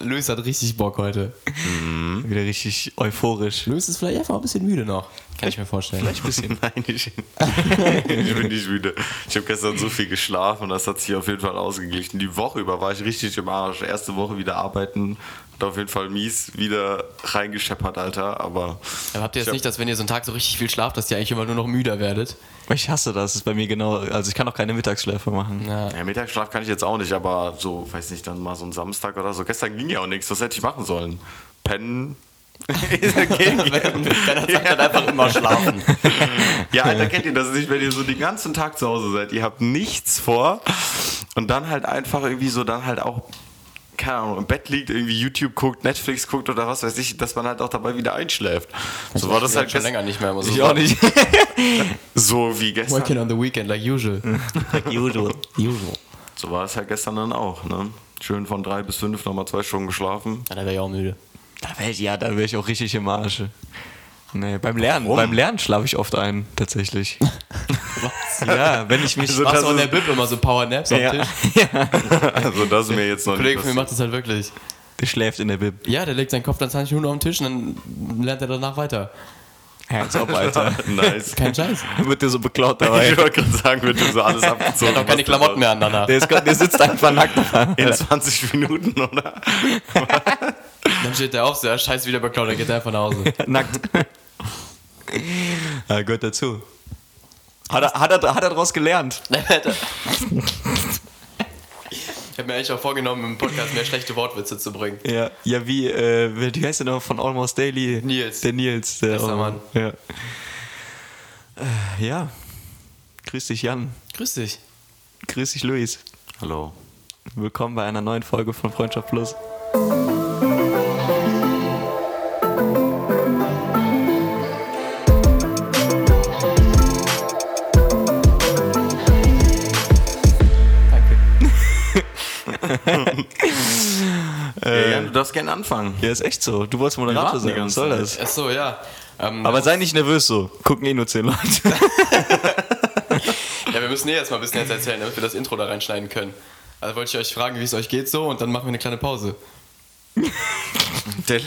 Luis hat richtig Bock heute. Wieder richtig euphorisch. Luis ist vielleicht einfach ein bisschen müde noch. Kann ich mir vorstellen. Vielleicht ein bisschen. Nein, ich, ich bin nicht müde. Ich habe gestern so viel geschlafen das hat sich auf jeden Fall ausgeglichen. Die Woche über war ich richtig im Arsch. Erste Woche wieder arbeiten. Hat auf jeden Fall mies wieder reingescheppert, Alter. Aber Aber habt ihr jetzt nicht, dass wenn ihr so einen Tag so richtig viel schlaft, dass ihr eigentlich immer nur noch müder werdet? Ich hasse das. Das ist bei mir genau. Also ich kann auch keine Mittagsschläfe machen. Ja. ja, Mittagsschlaf kann ich jetzt auch nicht, aber so, weiß nicht, dann mal so ein Samstag oder so. Gestern ging ja auch nichts. Was hätte ich machen sollen? Pennen? Keiner sagt dann einfach immer schlafen. Ja, Alter, kennt ihr das nicht, wenn ihr so den ganzen Tag zu Hause seid? Ihr habt nichts vor und dann halt einfach irgendwie so, dann halt auch, keine Ahnung, im Bett liegt, irgendwie YouTube guckt, Netflix guckt oder was weiß ich, dass man halt auch dabei wieder einschläft. So war das halt schon länger nicht mehr. So Ich auch nicht. so wie gestern. Working on the weekend, like usual. Usual. usual. So war es halt gestern dann auch, ne? Schön von drei bis fünf nochmal zwei Stunden geschlafen. Ja, da wäre ich auch müde. Da wär ich, ja, da wäre ich auch richtig im Arsch. Nee, beim Lernen, Warum? beim Lernen schlafe ich oft ein, tatsächlich. Ja, wenn ich mich. Also Machst das du in der Bib immer so Power-Naps am ja, Tisch? Also das ist mir jetzt noch Kollege nicht von mir macht das halt wirklich. der schläft in der Bib. Ja, der legt seinen Kopf dann 20 Minuten auf den Tisch und dann lernt er danach weiter. Hands up, Alter. Nice. Kein Scheiß. Wird dir so beklaut dabei. Ich wollte gerade sagen, wird dir so alles abgezogen. Der hat auch keine was Klamotten mehr an danach. Der, ist, der sitzt einfach nackt da. In 20 Minuten, oder? Dann steht der auf, so, ja, scheiße, wieder beklaut, dann geht er einfach nach Hause. Nackt. Ja, gehört dazu. Hat er, hat, er, hat er daraus gelernt? Ich habe mir eigentlich auch vorgenommen, im Podcast mehr schlechte Wortwitze zu bringen. Ja, ja wie, äh, wie heißt der noch von Almost Daily? Nils. Der Nils. Der Bester Mann. Ja. Äh, ja. Grüß dich, Jan. Grüß dich. Grüß dich, Luis. Hallo. Willkommen bei einer neuen Folge von Freundschaft Plus. Darfst gerne anfangen. Ja, ist echt so. Du wolltest Moderator sein. Was soll das? Achso, ja. Ähm, Aber sei nicht nervös so. Gucken eh nur zehn Leute. ja, wir müssen eh erstmal ein bisschen jetzt erzählen, damit wir das Intro da reinschneiden können. Also wollte ich euch fragen, wie es euch geht so und dann machen wir eine kleine Pause. Der,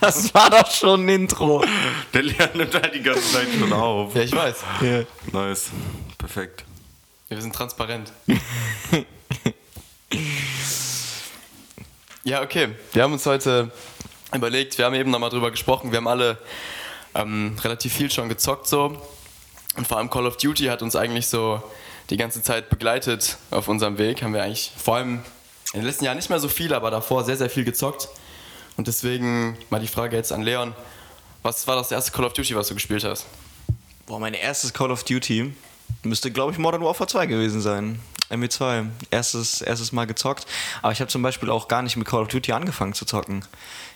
Das war doch schon ein Intro. der Lehrer nimmt halt die ganze Zeit schon auf. Ja, ich weiß. Ja. Nice. Perfekt. Wir sind transparent. ja, okay. Wir haben uns heute überlegt, wir haben eben nochmal drüber gesprochen, wir haben alle ähm, relativ viel schon gezockt so. Und vor allem Call of Duty hat uns eigentlich so die ganze Zeit begleitet auf unserem Weg. Haben wir eigentlich vor allem in den letzten Jahren nicht mehr so viel, aber davor sehr, sehr viel gezockt. Und deswegen mal die Frage jetzt an Leon. Was war das erste Call of Duty, was du gespielt hast? Boah, mein erstes Call of Duty müsste, glaube ich, Modern Warfare 2 gewesen sein. MW2. Erstes, erstes Mal gezockt. Aber ich habe zum Beispiel auch gar nicht mit Call of Duty angefangen zu zocken.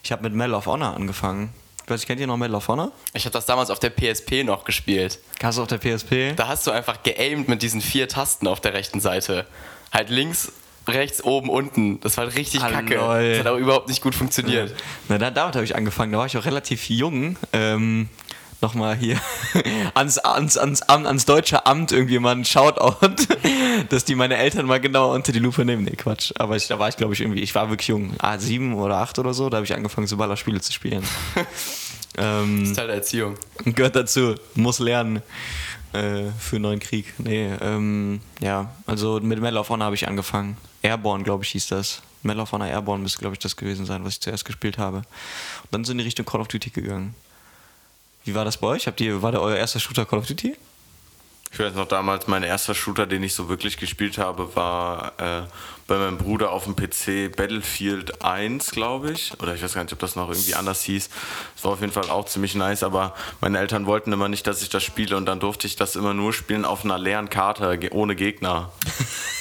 Ich habe mit Medal of Honor angefangen. Ich weiß, kennt ihr noch Medal of Honor? Ich habe das damals auf der PSP noch gespielt. Hast du auf der PSP? Da hast du einfach geaimt mit diesen vier Tasten auf der rechten Seite. Halt links, rechts, oben, unten. Das war halt richtig Ah, kacke. lol. Das hat auch überhaupt nicht gut funktioniert. Na, da, damit habe ich angefangen. Da war ich auch relativ jung. Ähm, Nochmal hier ans, ans, ans, ans deutsche Amt irgendwie mal ein Shoutout, dass die meine Eltern mal genauer unter die Lupe nehmen. Nee, Quatsch. Aber ich, da war ich, glaube ich, irgendwie, ich war wirklich jung. Ah, sieben oder acht oder so, da habe ich angefangen, so Ballerspiele zu spielen. ähm, Das ist Teil der Erziehung. gehört dazu, muss lernen äh, für einen neuen Krieg. Nee, ähm, ja, also mit Medal of Honor habe ich angefangen. Airborne, glaube ich, hieß das. Medal of Honor Airborne müsste, glaube ich, das gewesen sein, was ich zuerst gespielt habe. Und dann sind in die Richtung Call of Duty gegangen. Wie war das bei euch? Habt ihr, war der euer erster Shooter Call of Duty? Ich weiß noch damals, mein erster Shooter, den ich so wirklich gespielt habe, war äh, bei meinem Bruder auf dem PC Battlefield 1, glaube ich. Oder ich weiß gar nicht, ob das noch irgendwie anders hieß. Es war auf jeden Fall auch ziemlich nice, aber meine Eltern wollten immer nicht, dass ich das spiele und dann durfte ich das immer nur spielen auf einer leeren Karte, ohne Gegner.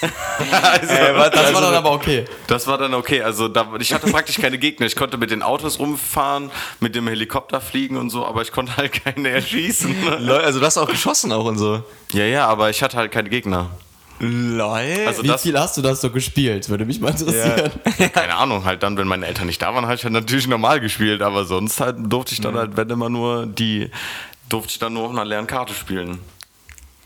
also, Das war dann aber okay. das war dann okay. Also da, ich hatte praktisch keine Gegner. Ich konnte mit den Autos rumfahren, mit dem Helikopter fliegen und so, aber ich konnte halt keine erschießen. Also du hast auch geschossen auch und so. ja, ja, aber ich hatte halt keine Gegner. Lol. Also Wie das, viel hast du das so gespielt? Würde mich mal interessieren. keine Ahnung, halt dann, wenn meine Eltern nicht da waren, habe ich halt natürlich normal gespielt, aber sonst halt durfte ich dann halt, wenn immer nur die, durfte ich dann nur auf einer leeren Karte spielen.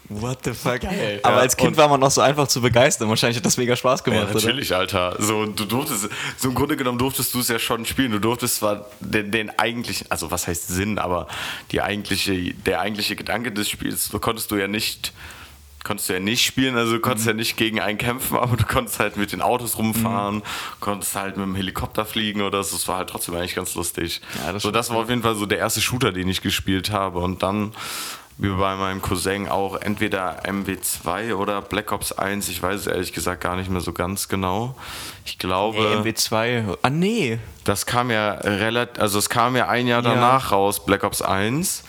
What the fuck? Geil. Aber Ja, als Kind war man noch so einfach zu begeistern. Wahrscheinlich hat das mega Spaß Ja, gemacht, oder? natürlich, Alter. So, du durftest, so im Grunde genommen durftest du es ja schon spielen. Du durftest zwar den, den eigentlichen, also was heißt Sinn, aber die eigentliche, der eigentliche Gedanke des Spiels konntest du ja nicht, konntest du ja nicht spielen. Also du konntest Mhm. ja nicht gegen einen kämpfen, aber du konntest halt mit den Autos rumfahren, Mhm. konntest halt mit dem Helikopter fliegen oder so. Das war halt trotzdem eigentlich ganz lustig. Ja, das so, das war auf jeden Fall so der erste Shooter, den ich gespielt habe. Und dann wie bei meinem Cousin auch entweder MW2 oder Black Ops 1. Ich weiß es ehrlich gesagt gar nicht mehr so ganz genau. Ich glaube, MW2. Ah, nee. das kam ja relativ, also es kam ja ein Jahr Ja. danach raus, Black Ops 1.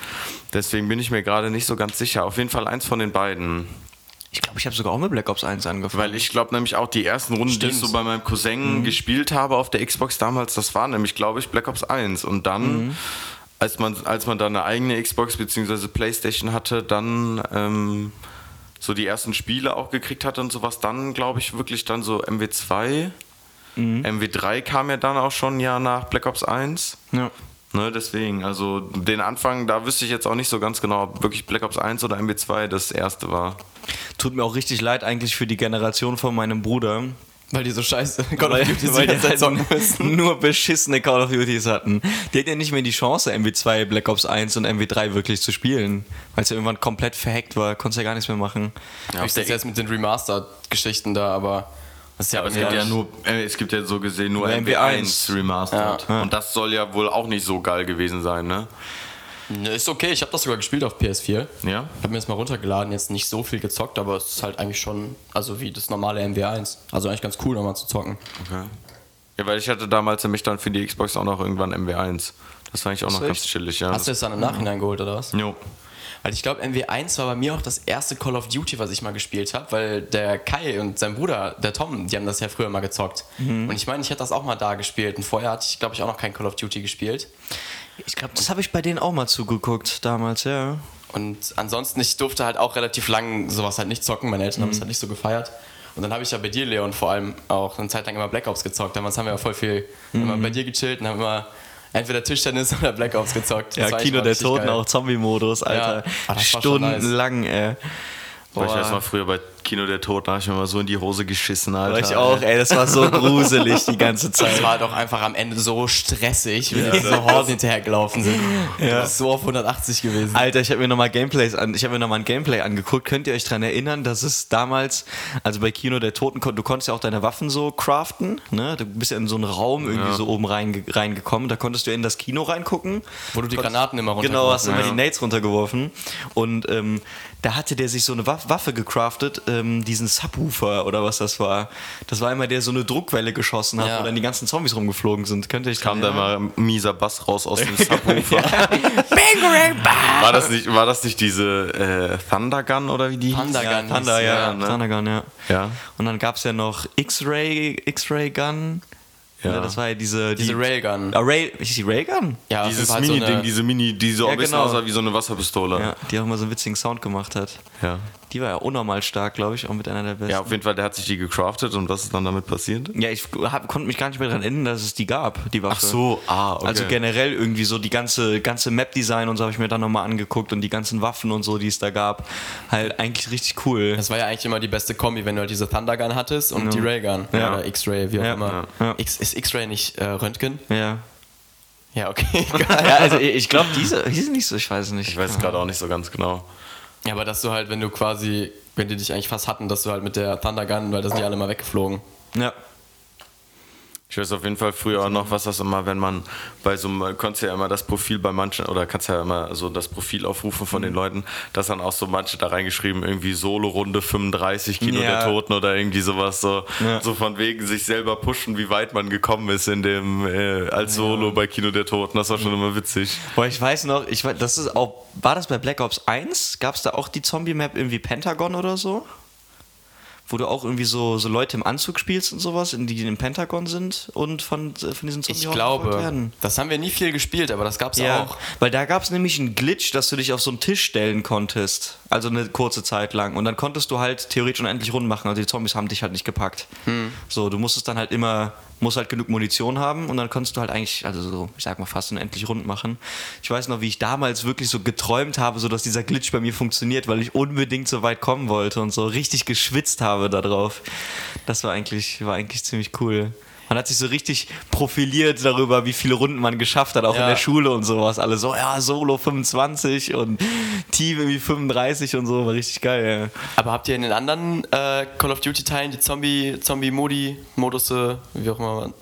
Deswegen bin ich mir gerade nicht so ganz sicher. Auf jeden Fall eins von den beiden. Ich glaube, ich habe sogar auch mit Black Ops 1 angefangen. Weil ich glaube nämlich auch die ersten Runden, die ich Stimmt. so bei meinem Cousin gespielt habe auf der Xbox damals, das war nämlich, glaube ich, Black Ops 1. Und dann, als, man, als man dann eine eigene Xbox bzw. Playstation hatte, dann ähm, so die ersten Spiele auch gekriegt hatte und sowas, dann glaube ich wirklich dann so MW2. MW3 kam ja dann auch schon ein Jahr nach Black Ops 1. ja. Ne, deswegen, also den Anfang, da wüsste ich jetzt auch nicht so ganz genau, ob wirklich Black Ops 1 oder MW2 das erste war. Tut mir auch richtig leid eigentlich für die Generation von meinem Bruder. Weil die so scheiße Call of Duty weil die zocken halt müssen. nur beschissene Call of Duties hatten. Die hatten ja nicht mehr die Chance, MW2, Black Ops 1 und MW3 wirklich zu spielen. Weil es ja irgendwann komplett verhackt war, konntest ja gar nichts mehr machen. Ja, ich das jetzt mit den Remastered-Geschichten da, aber das ist ja, Aber es ja, gibt ja nur, äh, es gibt ja so gesehen nur Nur MW1 MW1 remastered. Ja. Und das soll ja wohl auch nicht so geil gewesen sein, ne? Ne, ist okay, ich habe das sogar gespielt auf PS4. Ja. Hab mir das mal runtergeladen, jetzt nicht so viel gezockt, aber es ist halt eigentlich schon, also wie das normale MW1. Also eigentlich ganz cool nochmal zu zocken. Okay. Ja, weil ich hatte damals nämlich dann für die Xbox auch noch irgendwann MW1. Das war eigentlich auch noch Ist ganz chillig, ja. Hast du es dann im Nachhinein geholt oder was? Jo. Weil ich glaube, MW1 war bei mir auch das erste Call of Duty, was ich mal gespielt habe, weil der Kai und sein Bruder, der Tom, die haben das ja früher mal gezockt. Und ich meine, ich hätte das auch mal da gespielt. Und vorher hatte ich, glaube ich, auch noch kein Call of Duty gespielt. Ich glaube, das habe ich bei denen auch mal zugeguckt damals, ja. Und ansonsten, ich durfte halt auch relativ lang sowas halt nicht zocken. Meine Eltern haben es halt nicht so gefeiert. Und dann habe ich ja bei dir, Leon, vor allem auch eine Zeit lang immer Black Ops gezockt. Damals haben wir ja voll viel immer bei dir gechillt und haben immer entweder Tischtennis oder Black Ops gezockt. Ja, Das war Kino der Toten, geil. auch Zombie-Modus, Alter. Ah, das war schon nice. Stundenlang, ey. Boah. Ich weiß mal früher bei Kino der Toten, da habe ich mir mal so in die Hose geschissen, Alter. Ich auch, ey, das war so gruselig die ganze Zeit. Das war doch einfach am Ende so stressig, wie die so Horden hinterhergelaufen sind. Das ist so auf 180 gewesen. Alter, ich habe mir nochmal Gameplays an, ich habe mir noch mal ein Gameplay angeguckt. Könnt ihr euch daran erinnern, dass es damals, also bei Kino der Toten, du konntest ja auch deine Waffen so craften, ne? Du bist ja in so einen Raum irgendwie Ja. so oben rein, reingekommen. Da konntest du in das Kino reingucken. Wo du die Granaten immer runter Genau, hast immer Ja. die Nades runtergeworfen. Und ähm, da hatte der sich so eine Waff- Waffe gecraftet, ähm, diesen Subwoofer oder was das war. Das war immer der so eine Druckwelle geschossen hat, Ja. wo dann die ganzen Zombies rumgeflogen sind. Könnt ihr euch kam da erinnern? mal mieser Bass raus aus dem Subwoofer. war, das nicht, war das nicht diese äh, Thunder Gun oder wie die Thunder hieß? Gun. Ja, Thunder, hieß, ja, ja, ne? Thunder Gun, ja. Ja. Und dann gab es ja noch X-Ray, X-Ray Gun. Ja. Ja. das war ja diese. Diese die, Railgun. Ah, Ray, ist die Railgun? Ja, Dieses halt so Mini-Ding, eine- diese Mini, die so Ja, ein bisschen genau. aussah wie so eine Wasserpistole. Ja, die auch immer so einen witzigen Sound gemacht hat. Ja. Die war ja unnormal stark, glaube ich, auch mit einer der besten. Ja, auf jeden Fall, der hat sich die gecraftet und was ist dann damit passiert? Ja, ich hab, konnte mich gar nicht mehr daran erinnern, dass es die gab, die Waffe. Ach so, ah, okay. Also generell irgendwie so die ganze, ganze Map-Design und so habe ich mir dann nochmal angeguckt und die ganzen Waffen und so, die es da gab. Halt eigentlich richtig cool. Das war ja eigentlich immer die beste Kombi, wenn du halt diese Thunder Gun hattest und die Railgun. Ja. Oder X-Ray, wie auch Ja. immer. Ja. X, ist X-Ray nicht äh, Röntgen? Ja. Ja, okay. Ja, also ich ich glaube, diese, die sind nicht so, ich weiß es nicht. Ich weiß es gerade auch nicht so ganz genau. Ja, aber dass du halt, wenn du quasi, wenn die dich eigentlich fast hatten, dass du halt mit der Thunder Gun, weil da sind die alle mal weggeflogen. Ja. Ich weiß auf jeden Fall früher auch noch, was das immer, wenn man bei so einem, konntest ja immer das Profil bei manchen, oder kannst ja immer so das Profil aufrufen von Mhm. den Leuten, dass dann auch so manche da reingeschrieben, irgendwie Solo-Runde 35, Kino Ja. der Toten oder irgendwie sowas, so, Ja. so von wegen sich selber pushen, wie weit man gekommen ist in dem, äh, als Solo bei Kino der Toten. Das war schon immer witzig. Boah, ich weiß noch, ich weiß, das ist auch, war das bei Black Ops 1? Gab es da auch die Zombie-Map irgendwie Pentagon oder so? Wo du auch irgendwie so, so Leute im Anzug spielst und sowas, in die, im Pentagon sind und von, von diesen Zombie Ich glaube, werden. das haben wir nie viel gespielt, aber das gab's Ja, auch. weil da gab es nämlich einen Glitch, dass du dich auf so einen Tisch stellen konntest. Also eine kurze Zeit lang. Und dann konntest du halt theoretisch unendlich Runden machen. Also die Zombies haben dich halt nicht gepackt. Hm. So, du musstest dann halt immer musst halt genug Munition haben und dann konntest du halt eigentlich, also so, ich sag mal, fast unendlich rund machen. Ich weiß noch, wie ich damals wirklich so geträumt habe, so dass dieser Glitch bei mir funktioniert, weil ich unbedingt so weit kommen wollte und so richtig geschwitzt habe darauf. Das war eigentlich, war eigentlich ziemlich cool. Man hat sich so richtig profiliert darüber, wie viele Runden man geschafft hat, auch Ja. in der Schule und sowas. Alle so, ja, Solo 25 und Team irgendwie 35 und so, war richtig geil, ja. Aber habt ihr in den anderen äh, Call of Duty Teilen die Zombie, Zombie-Modi, Modusse, wie auch immer,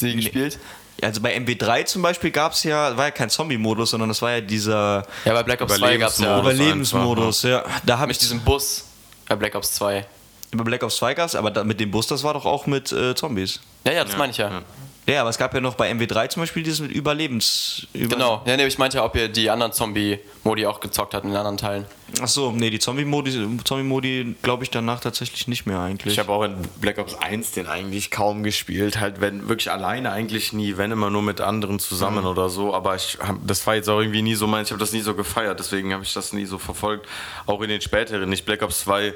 die gespielt? Also bei MW3 zum Beispiel gab es ja, war ja kein Zombie-Modus, sondern das war ja dieser Ja, bei Black Ops 2 gab es ja Überlebensmodus. Überlebensmodus, ja. Da habe mit ich diesem Bus bei Black Ops 2. über Black Ops 2 gab's, aber da, mit dem Bus, das war doch auch mit äh, Zombies. Ja, ja, das meine ich ja. ja. Ja, aber es gab ja noch bei MW3 zum Beispiel dieses mit Überlebens... Über Genau, ja, nee, ich meinte ja, ob ihr die anderen Zombie-Modi auch gezockt habt in den anderen Teilen. Achso, nee, die Zombie-Modi, Zombie-Modi glaube ich danach tatsächlich nicht mehr eigentlich. Ich habe auch in Black Ops 1 den eigentlich kaum gespielt, halt wenn wirklich alleine eigentlich nie, wenn immer nur mit anderen zusammen oder so, aber ich hab, das war jetzt auch irgendwie nie so mein, ich habe das nie so gefeiert, deswegen habe ich das nie so verfolgt, auch in den späteren nicht. Black Ops 2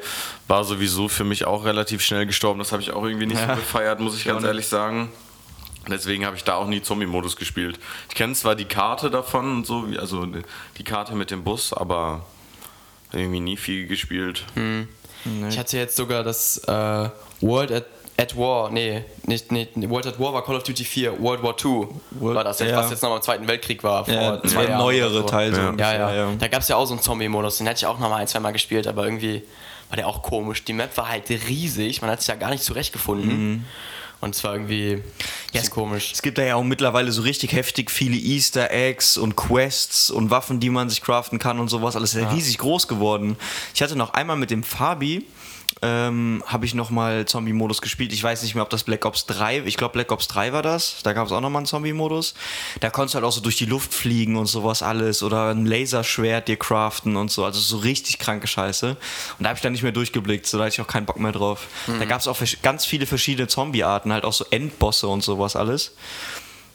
war sowieso für mich auch relativ schnell gestorben, das habe ich auch irgendwie nicht Ja. so gefeiert, muss ich ganz ehrlich sagen. Deswegen habe ich da auch nie Zombie-Modus gespielt. Ich kenne zwar die Karte davon und so, wie- also die Karte mit dem Bus, aber irgendwie nie viel gespielt. Ich hatte jetzt sogar das äh, World at, at War, nee, nicht, nicht, World at War war Call of Duty 4, World War 2 war das jetzt, ja. was jetzt nochmal im Zweiten Weltkrieg war. Vor ja, zwei Jahren neuere so. Teil. So Ja. Ja, ja. Da gab es ja auch so einen Zombie-Modus, den hätte ich auch nochmal ein, zwei Mal gespielt, aber irgendwie war der auch komisch. Die Map war halt riesig, man hat sich ja gar nicht zurechtgefunden. Und es war irgendwie ein bisschen komisch. Es gibt da ja auch mittlerweile so richtig heftig viele Easter Eggs und Quests und Waffen, die man sich craften kann und sowas. Alles ist ja riesig groß geworden. Ich hatte noch einmal mit dem Fabi, ähm, habe ich nochmal Zombie-Modus gespielt. Ich weiß nicht mehr, ob das Black Ops 3, ich glaube Black Ops 3 war das. Da gab es auch nochmal einen Zombie-Modus. Da konntest du halt auch so durch die Luft fliegen und sowas alles oder ein Laserschwert dir craften und so. Also so richtig kranke Scheiße. Und da habe ich dann nicht mehr durchgeblickt, so da hatte ich auch keinen Bock mehr drauf. Da gab es auch ganz viele verschiedene Zombie-Arten, halt auch so Endbosse und sowas alles.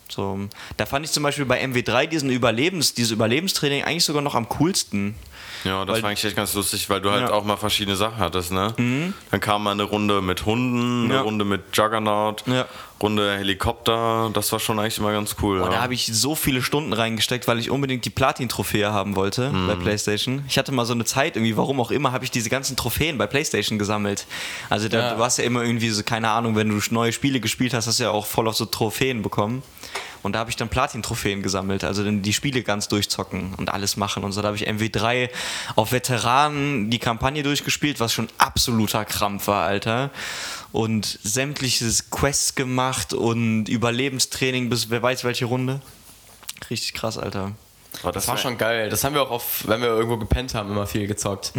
So, da fand ich zum Beispiel bei MW3 diesen Überlebens, dieses Überlebenstraining eigentlich sogar noch am coolsten. Ja, das Weil- war eigentlich echt ganz lustig, weil du halt Ja. Mhm. auch mal verschiedene Sachen hattest, ne? Dann kam mal eine Runde mit Hunden, eine Ja. Runde mit Juggernaut, Ja. Runde Helikopter, das war schon eigentlich immer ganz cool. Und da habe ich so viele Stunden reingesteckt, weil ich unbedingt die Platin-Trophäe haben wollte Mhm. bei PlayStation. Ich hatte mal so eine Zeit, irgendwie, warum auch immer, habe ich diese ganzen Trophäen bei PlayStation gesammelt. Also da, Ja. du warst ja immer irgendwie so, keine Ahnung, wenn du neue Spiele gespielt hast, hast du ja auch voll auf so Trophäen bekommen. Und da habe ich dann Platin-Trophäen gesammelt, also dann die Spiele ganz durchzocken und alles machen. Und so da habe ich MW3 auf Veteranen die Kampagne durchgespielt, was schon absoluter Krampf war, Alter. Und sämtliches Quests gemacht und Überlebenstraining bis wer weiß welche Runde. Richtig krass, Alter. Aber Das war schon geil. Das haben wir auch auf, wenn wir irgendwo gepennt haben, immer viel gezockt.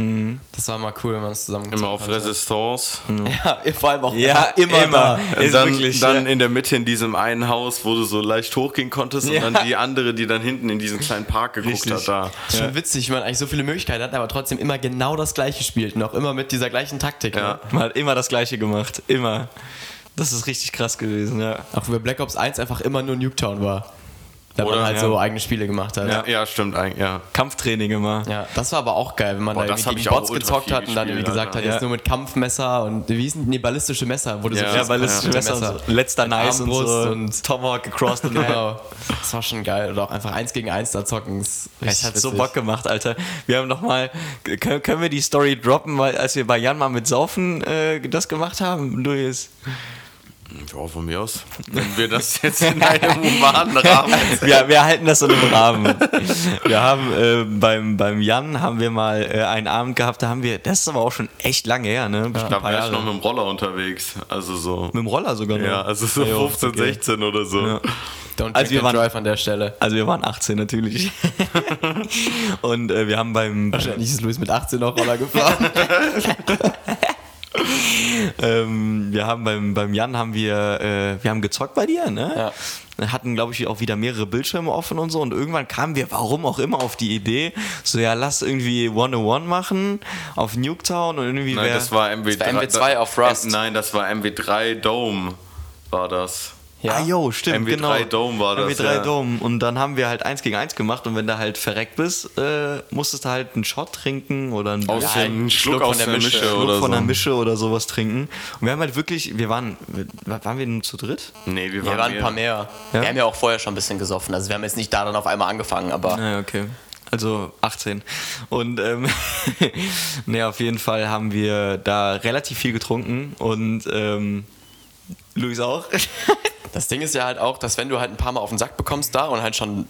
Das war mal cool, wenn man das zusammen immer auf hat. Resistance. Ja, vor allem auch Ja, immer da. Und Ist dann, wirklich, dann ja. in der Mitte in diesem einen Haus, wo du so leicht hochgehen konntest Ja. und dann die andere, die dann hinten in diesen kleinen Park geguckt Richtig. hat, da. Das ist schon witzig, wie man eigentlich so viele Möglichkeiten hat, aber trotzdem immer genau das gleiche spielt. Und auch immer mit dieser gleichen Taktik. Ja. Ne? Man hat immer das Gleiche gemacht. Immer. Das ist richtig krass gewesen, ja. Auch über Black Ops 1 einfach immer nur Nuketown war. Da Oder, man halt ja. so eigene Spiele gemacht hat. Ja, ja stimmt eigentlich, ja. Kampftraining immer. Ja, das war aber auch geil, wenn man Boah, da das irgendwie gegen auch Bots gezockt hat und dann irgendwie gesagt hat, Alter. jetzt nur mit Kampfmesser und wie hießen die ballistische Messer, wo du Ja. so Ja, ballistische Messer. und so. Letzter Nice und so. und- Tomahawk gecrossed und Genau. Das war schon geil. Oder auch einfach eins gegen eins da zocken. Es richtig hat so. Bock gemacht, Alter. Wir haben noch mal, können, können wir die Story droppen, weil als wir bei Jan mal mit Saufen äh, das gemacht haben, Luis? Ja, von mir aus. Wenn wir das jetzt in einem humanen Rahmen Wir, wir halten das so im Rahmen. Wir haben äh, beim, beim Jan haben wir mal äh, einen Abend gehabt, da haben wir, das ist aber auch schon echt lange her, ne? Bestimmt Da ein paar wäre ich Jahre. noch mit dem Roller unterwegs. Also so. Mit dem Roller sogar noch. Ja, also so Ja, 15, okay. 16 oder so. Ja. Don't Also wir waren- drive an der Stelle. Also wir waren 18 natürlich. Und äh, wir haben beim, Wahrscheinlich ist Luis mit 18 noch Roller gefahren. ähm, wir haben beim, beim Jan haben wir, äh, wir haben gezockt bei dir, ne? Ja. Wir hatten, glaube ich, auch wieder mehrere Bildschirme offen und so. Und irgendwann kamen wir, warum auch immer, auf die Idee, so ja, lass irgendwie 101 machen auf Nuketown und irgendwie Nein, wär- das war MW3. Das war MW2 auf Rust. Nein, das war MW3 Dome, war das. Ja. Ah, jo, stimmt, MW3 genau. Dome war das, MW3 ja. Dome. Und dann haben wir halt eins gegen eins gemacht und wenn du halt verreckt bist, äh, musstest du halt einen Shot trinken oder einen Aus ja, dem Schluck, Schluck aus von der der Mische. Mische, Schluck oder von so. einer Mische oder sowas trinken. Und wir haben halt wirklich, wir waren, waren wir nur zu dritt? Nee, wir Wir waren, waren ein paar mehr. Ja? Wir haben ja auch vorher schon ein bisschen gesoffen. Also wir haben jetzt nicht da dann auf einmal angefangen, aber Ja, okay. Also 18. Und ähm, nee, auf jeden Fall haben wir da relativ viel getrunken und ähm, Luis auch. das Ding ist ja halt auch, dass wenn du halt ein paar Mal auf den Sack bekommst da und halt schon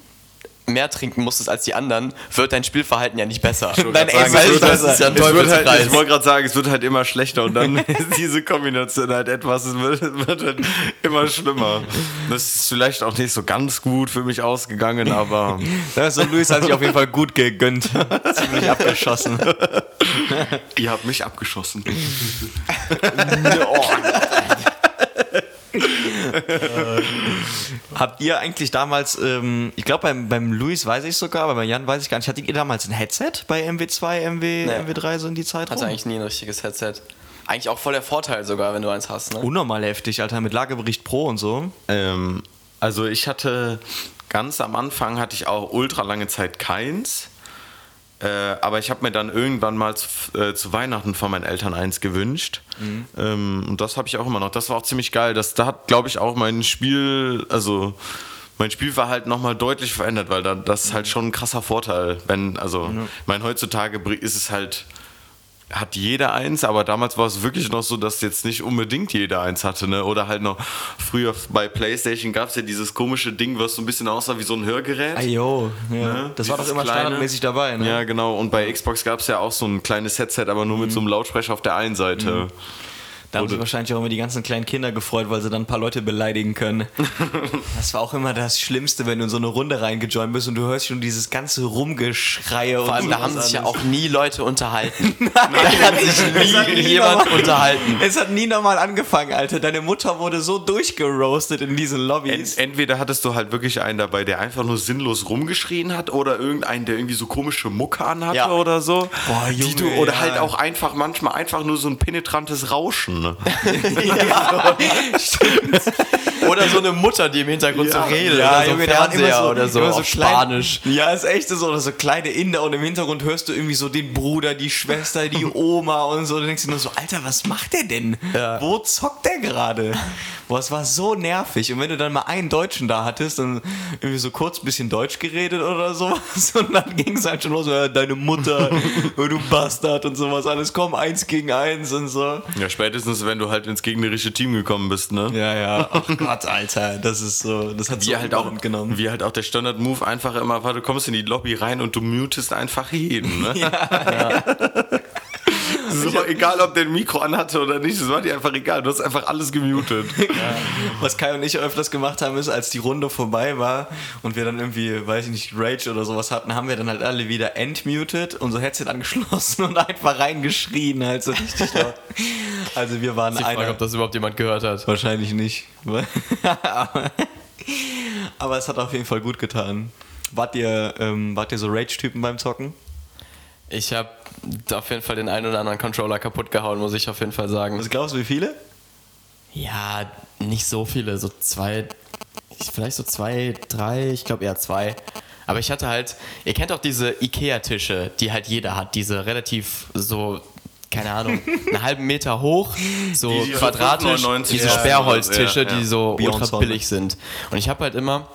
mehr trinken musstest als die anderen, wird dein Spielverhalten ja nicht besser. Sagen, Essen es ist ja ein halt, ich wollte gerade sagen, es wird halt immer schlechter und dann ist diese Kombination halt etwas, es wird, wird halt immer schlimmer. Das ist vielleicht auch nicht so ganz gut für mich ausgegangen, aber Das und Luis hat sich auf jeden Fall gut gegönnt. Ziemlich abgeschossen. ihr habt mich abgeschossen. Habt ihr eigentlich damals, ähm, ich glaube beim, beim Luis weiß ich sogar, aber bei Jan weiß ich gar nicht, hattet ihr damals ein Headset bei MW2, MW, Nee. MW3 so in die Zeit? Hatte rum? eigentlich nie ein richtiges Headset. Eigentlich auch voll der Vorteil sogar, wenn du eins hast. Ne? Unnormal heftig, Alter, mit Lagebericht Pro und so. Ähm, also ich hatte ganz am Anfang hatte ich auch ultra lange Zeit keins. Äh, aber ich habe mir dann irgendwann mal zu, äh, zu Weihnachten von meinen Eltern eins gewünscht. Ähm, und das habe ich auch immer noch. Das war auch ziemlich geil. Das, da hat, glaube ich, auch mein Spiel, also mein Spielverhalten nochmal deutlich verändert, weil da, das ist halt schon ein krasser Vorteil. Wenn, also, ich meine, heutzutage ist es halt hat jeder eins, aber damals war es wirklich noch so, dass jetzt nicht unbedingt jeder eins hatte, ne? Oder halt noch früher bei PlayStation gab es ja dieses komische Ding, was so ein bisschen aussah wie so ein Hörgerät. Ajo, ja. Ne? Das war doch Dieses immer kleine. standardmäßig dabei, ne? Ja, genau. Und bei Xbox gab es ja auch so ein kleines Headset, aber nur mit so einem Lautsprecher auf der einen Seite. Da haben sich wahrscheinlich auch immer die ganzen kleinen Kinder gefreut, weil sie dann ein paar Leute beleidigen können. das war auch immer das Schlimmste, wenn du in so eine Runde reingejoint bist und du hörst schon dieses ganze Rumgeschreie. Vor allem, da haben sich ja auch nie Leute unterhalten. da hat sich nie jemand normal- unterhalten. Es hat nie normal angefangen, Alter. Deine Mutter wurde so durchgeroastet in diesen Ent, Lobbys. entweder hattest du halt wirklich einen dabei, der einfach nur sinnlos rumgeschrien hat, oder irgendeinen, der irgendwie so komische Mucke anhatte Ja. oder so. Boah, Die Junge, du, oder ja. halt auch einfach manchmal einfach nur so ein penetrantes Rauschen. Ne? Oder so eine Mutter, die im Hintergrund so redet. Ja, oder so Junge, Fernseher oder so, auf klein- Spanisch. Ja, ist echt so. Oder so kleine Inder und im Hintergrund hörst du irgendwie so den Bruder, die Schwester, die Oma und so. Du denkst dir nur so, Alter, was macht der denn? Ja. Wo zockt der gerade? Boah, es war so nervig. Und wenn du dann mal einen Deutschen da hattest, dann irgendwie so kurz ein bisschen Deutsch geredet oder sowas. Und dann ging es halt schon los, ja, deine Mutter, du Bastard und sowas. Alles komm, eins gegen eins und so. Ja, spätestens, wenn du halt ins gegnerische Team gekommen bist, ne? Ja, ja. Ach Gott, Alter. Das ist so, das hat Wie so halt, auch, genommen. wie halt auch der Standard-Move einfach immer war, du kommst in die Lobby rein und du mutest einfach jeden. Ne? So, egal ob der ein Mikro anhatte oder nicht, das war dir einfach egal. Du hast einfach alles gemutet. Was Kai und ich öfters gemacht haben, ist, als die Runde vorbei war und wir dann irgendwie, weiß ich nicht, Rage oder sowas hatten, haben wir dann halt alle wieder entmuted, unser Headset angeschlossen und einfach reingeschrien, halt so richtig laut. Also wir waren Ich frage, einer. ob das überhaupt jemand gehört hat. Wahrscheinlich nicht. aber, aber es hat auf jeden Fall gut getan. Wart ihr, ähm, wart ihr so Rage-Typen beim Zocken? Ich habe auf jeden Fall den einen oder anderen Controller kaputt gehauen, muss ich auf jeden Fall sagen. Was glaubst du, wie viele? Ja, nicht so viele, so zwei, vielleicht so zwei, drei, ich glaube eher zwei. Aber ich hatte halt, ihr kennt auch diese Ikea-Tische, die halt jeder hat, diese relativ so, keine Ahnung, einen halben Meter hoch, so Die, die quadratisch, 5,99 diese Sperrholztische, so, ja, die so ultra billig sind. Und ich habe halt immer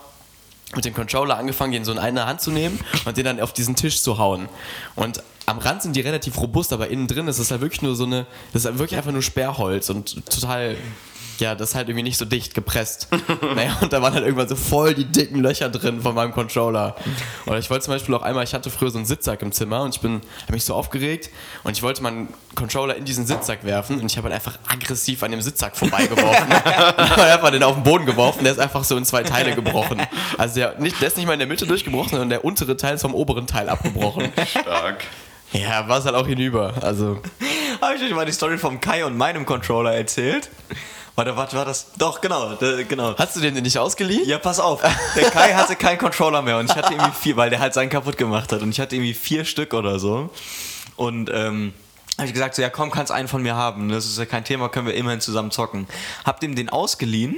mit dem Controller angefangen, den so in eine Hand zu nehmen und den dann auf diesen Tisch zu hauen. Und am Rand sind die relativ robust, aber innen drin ist es halt wirklich nur so eine, das ist halt wirklich einfach nur Sperrholz und total, ja, das ist halt irgendwie nicht so dicht gepresst. naja, und da waren halt irgendwann so voll die dicken Löcher drin von meinem Controller. Oder ich wollte zum Beispiel auch einmal, ich hatte früher so einen Sitzsack im Zimmer und ich bin, habe mich so aufgeregt und ich wollte meinen Controller in diesen Sitzsack werfen und ich habe halt einfach aggressiv an dem Sitzsack vorbeigeworfen. und habe einfach den auf den Boden geworfen, der ist einfach so in zwei Teile gebrochen. Also der, nicht, der ist nicht mal in der Mitte durchgebrochen, sondern der untere Teil ist vom oberen Teil abgebrochen. Stark. Ja, war es halt auch hinüber. Also, Habe ich euch mal die Story vom Kai und meinem Controller erzählt? Warte, warte, war das? Doch, genau, da, genau. hast du den denn nicht ausgeliehen? Ja, pass auf. Der Kai hatte keinen Controller mehr und ich hatte irgendwie vier, weil der halt seinen kaputt gemacht hat und ich hatte irgendwie vier Stück oder so. Und ähm, habe ich gesagt, so, ja komm, kannst einen von mir haben. Das ist ja kein Thema, können wir immerhin zusammen zocken. Hab dem den ausgeliehen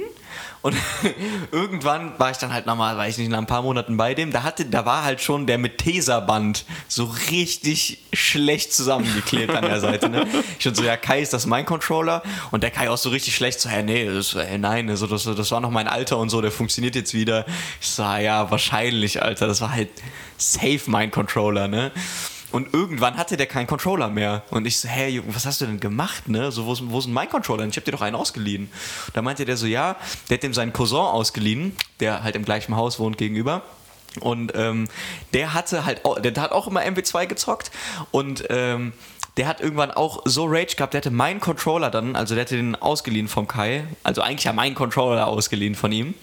Und irgendwann war ich dann halt nochmal, weiß ich nicht, nach ein paar Monaten bei dem. Da, hatte, da war halt schon der mit Teserband so richtig schlecht zusammengeklebt an der Seite. Ne? Ich schon so, ja, Kai, ist das mein Controller? Und der Kai auch so richtig schlecht, so, hey, nee, das, hey, nein, also das, das war noch mein Alter und so, der funktioniert jetzt wieder. Ich so, ah, ja, wahrscheinlich, Alter, das war halt safe mein Controller, ne? Und irgendwann hatte der keinen Controller mehr. Und ich so, hey, Junge, was hast du denn gemacht, ne? So, wo ist, wo ist denn mein Controller? Ich hab dir doch einen ausgeliehen. Da meinte der so, ja, der hat dem seinen Cousin ausgeliehen, der halt im gleichen Haus wohnt gegenüber. Und ähm, der hatte halt, auch, der hat auch immer MW2 gezockt und ähm, der hat irgendwann auch so Rage gehabt, der hatte meinen Controller dann, also der hatte den ausgeliehen vom Kai, also eigentlich ja meinen Controller ausgeliehen von ihm.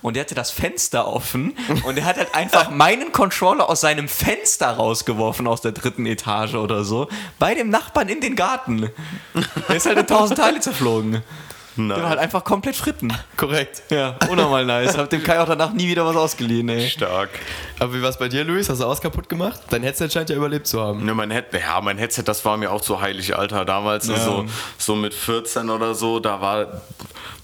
Und der hatte das Fenster offen und der hat halt einfach meinen Controller aus seinem Fenster rausgeworfen, aus der dritten Etage oder so, bei dem Nachbarn in den Garten. Der ist halt in tausend Teile zerflogen. Nein. Der war halt einfach komplett fritten. Korrekt. Ja, unnormal nice. Hab dem Kai auch danach nie wieder was ausgeliehen, ey. Stark. Aber wie war es bei dir, Luis? Hast du alles kaputt gemacht? Dein Headset scheint ja überlebt zu haben. Ne, mein, Head ja, mein Headset, das war mir auch so heilig, Alter. Damals Ja. so, so mit 14 oder so, da war,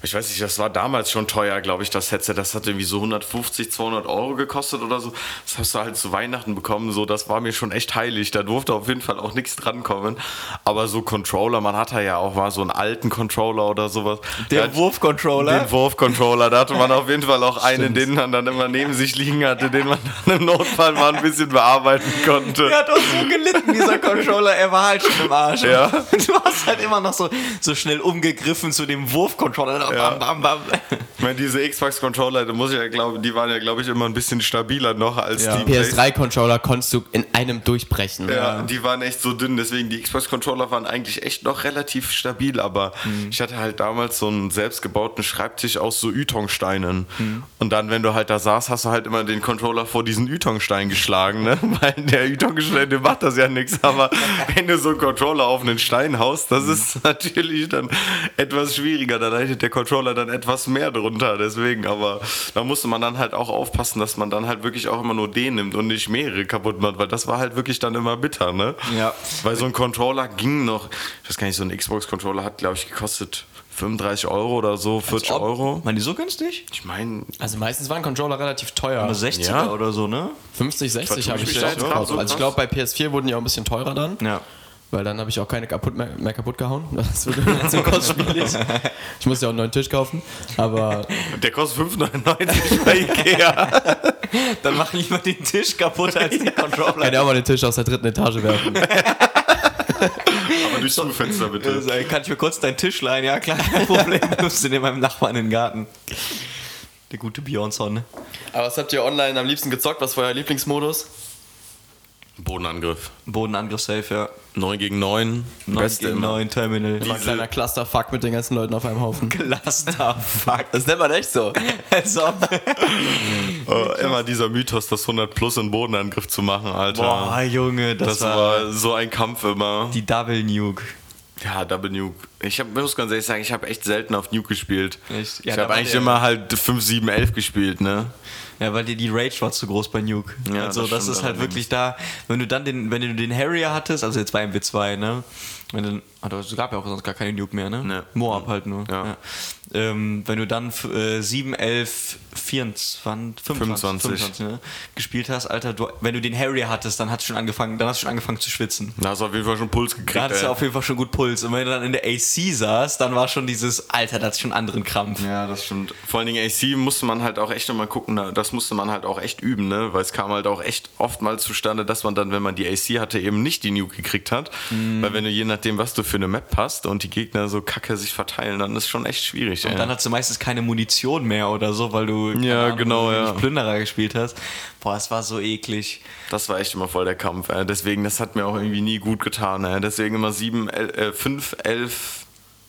ich weiß nicht, das war damals schon teuer, glaube ich, das Headset. Das hat irgendwie so 150, 200 Euro gekostet oder so. Das hast du halt zu Weihnachten bekommen. So, das war mir schon echt heilig. Da durfte auf jeden Fall auch nichts drankommen. Aber so Controller, man hatte ja auch mal so einen alten Controller oder sowas. Der Wurfcontroller. Den Wurfcontroller, da hatte man auf jeden Fall auch einen, den man dann immer neben sich liegen hatte, den man dann im Notfall mal ein bisschen bearbeiten konnte. Der hat auch so gelitten, dieser Controller. Er war halt schon im Arsch. Ja. Du hast halt immer noch so, so schnell umgegriffen zu dem Wurfcontroller. Ja. Bam, bam, bam. Ich meine, diese Xbox-Controller, da muss ich ja glauben, die waren ja, glaube ich, immer ein bisschen stabiler noch als Ja. die Play- PS3-Controller konntest du in einem durchbrechen. Ja, die waren echt so dünn, deswegen die Xbox-Controller waren eigentlich echt noch relativ stabil, aber ich hatte halt damals so einen selbstgebauten Schreibtisch aus so Ytongsteinen. Und dann, wenn du halt da saßt, hast du halt immer den Controller vor diesen Ytongstein geschlagen, ne? Weil der Ytongstein, der macht das ja nichts, aber wenn du so einen Controller auf einen Stein haust, das ist natürlich dann etwas schwieriger, da leidet der Controller dann etwas mehr drunter, deswegen, aber da musste man dann halt auch aufpassen, dass man dann halt wirklich auch immer nur den nimmt und nicht mehrere kaputt macht, weil das war halt wirklich dann immer bitter, ne? Ja. Weil so ein Controller ging noch, ich weiß gar nicht, so ein Xbox-Controller hat, glaube ich, gekostet 35 Euro oder so, 40 Euro. Waren die so günstig? Ich meine, Also meistens waren Controller relativ teuer. Nur 60er Ja. oder so, ne? 50, 60 Vertue habe ich gekauft. so Also ich glaube, bei PS4 wurden die auch ein bisschen teurer dann. Ja. Weil dann habe ich auch keine kaputt mehr, mehr kaputt gehauen. Das wird immer so kostspielig. Ich musste ja auch einen neuen Tisch kaufen. Aber der kostet 5,99 bei Ikea. Dann mach lieber den Tisch kaputt als den Controller. kann ja auch mal den Tisch aus der dritten Etage werfen. Aber durch Zufenster bitte. Also, ey, kann ich mir kurz deinen Tisch leihen? Ja, klar, kein Problem. Du den meinem Nachbarn in den Garten. Der gute Björnson. Aber was habt ihr online am liebsten gezockt? Was war euer Lieblingsmodus? Bodenangriff. Bodenangriff safe, ja. 9 gegen 9. 9 Beste gegen immer. 9 Terminal. Immer ein kleiner Clusterfuck mit den ganzen Leuten auf einem Haufen. Clusterfuck. Das nennt man echt so. Als ob. Äh, immer dieser Mythos, das 100 plus in Bodenangriff zu machen, Alter. Boah, Junge, das, das war, war so ein Kampf immer. die Double Nuke. Ja, Double Nuke. Ich hab, muss ganz ehrlich sagen, ich habe echt selten auf Nuke gespielt. Echt? Ja, ich habe eigentlich immer halt 5, 7, 11 gespielt, ne? Ja, weil dir die Rage war zu groß bei Nuke. Ja, also das das, ist halt wirklich da, wenn du dann den, wenn du den Harrier hattest, also jetzt bei MW2, ne? Wenn du, ah, es gab ja auch sonst gar keine Nuke mehr, ne? Ne. Moab halt nur. Ja. Ja. Ähm, wenn du dann äh, 7, 11, 24, 25, 25. 25 ne? gespielt hast, Alter, du, wenn du den Harrier hattest, dann hast du schon angefangen, dann hast du schon angefangen zu schwitzen. Da hast du auf jeden Fall schon Puls Da gekriegt. hattest du ey. auf jeden Fall schon gut Puls. Und wenn du dann in der AC saß, dann war schon dieses, Alter, das ist schon einen anderen Krampf. Ja, das stimmt. Vor allen Dingen AC musste man halt auch echt nochmal gucken, da- das musste man halt auch echt üben, ne? Weil es kam halt auch echt oftmals zustande, dass man dann, wenn man die AC hatte, eben nicht die Nuke gekriegt hat. Mhm. Weil wenn du je nachdem, was du für eine Map hast und die Gegner so kacke sich verteilen, dann ist schon echt schwierig, ey. Und dann hast du meistens keine Munition mehr oder so, weil du Ja, genau, weil du ja. Plünderer gespielt hast. Boah, es war so eklig. Das war echt immer voll der Kampf. Ey. Deswegen, das hat mir auch irgendwie nie gut getan. Ey. Deswegen immer 7, äh, 5, 11,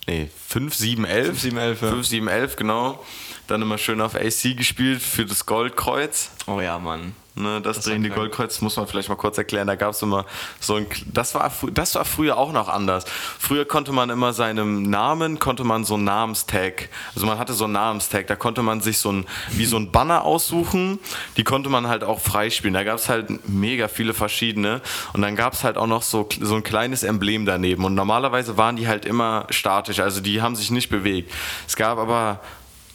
nee, 5, 7, 11. 5, 7, 11, ja. 5, 7, 11, genau. Dann immer schön auf AC gespielt für das Goldkreuz. Oh ja, Mann. Ne, das, Das drehende. Goldkreuz muss man vielleicht mal kurz erklären. Da gab es immer so ein. Das war, das war früher auch noch anders. Früher konnte man immer seinem Namen, konnte man so einen Namenstag, also man hatte so einen Namenstag, da konnte man sich so ein, wie so ein Banner aussuchen, die konnte man halt auch freispielen. Da gab es halt mega viele verschiedene und dann gab es halt auch noch so, so ein kleines Emblem daneben und normalerweise waren die halt immer statisch, also die haben sich nicht bewegt. Es gab aber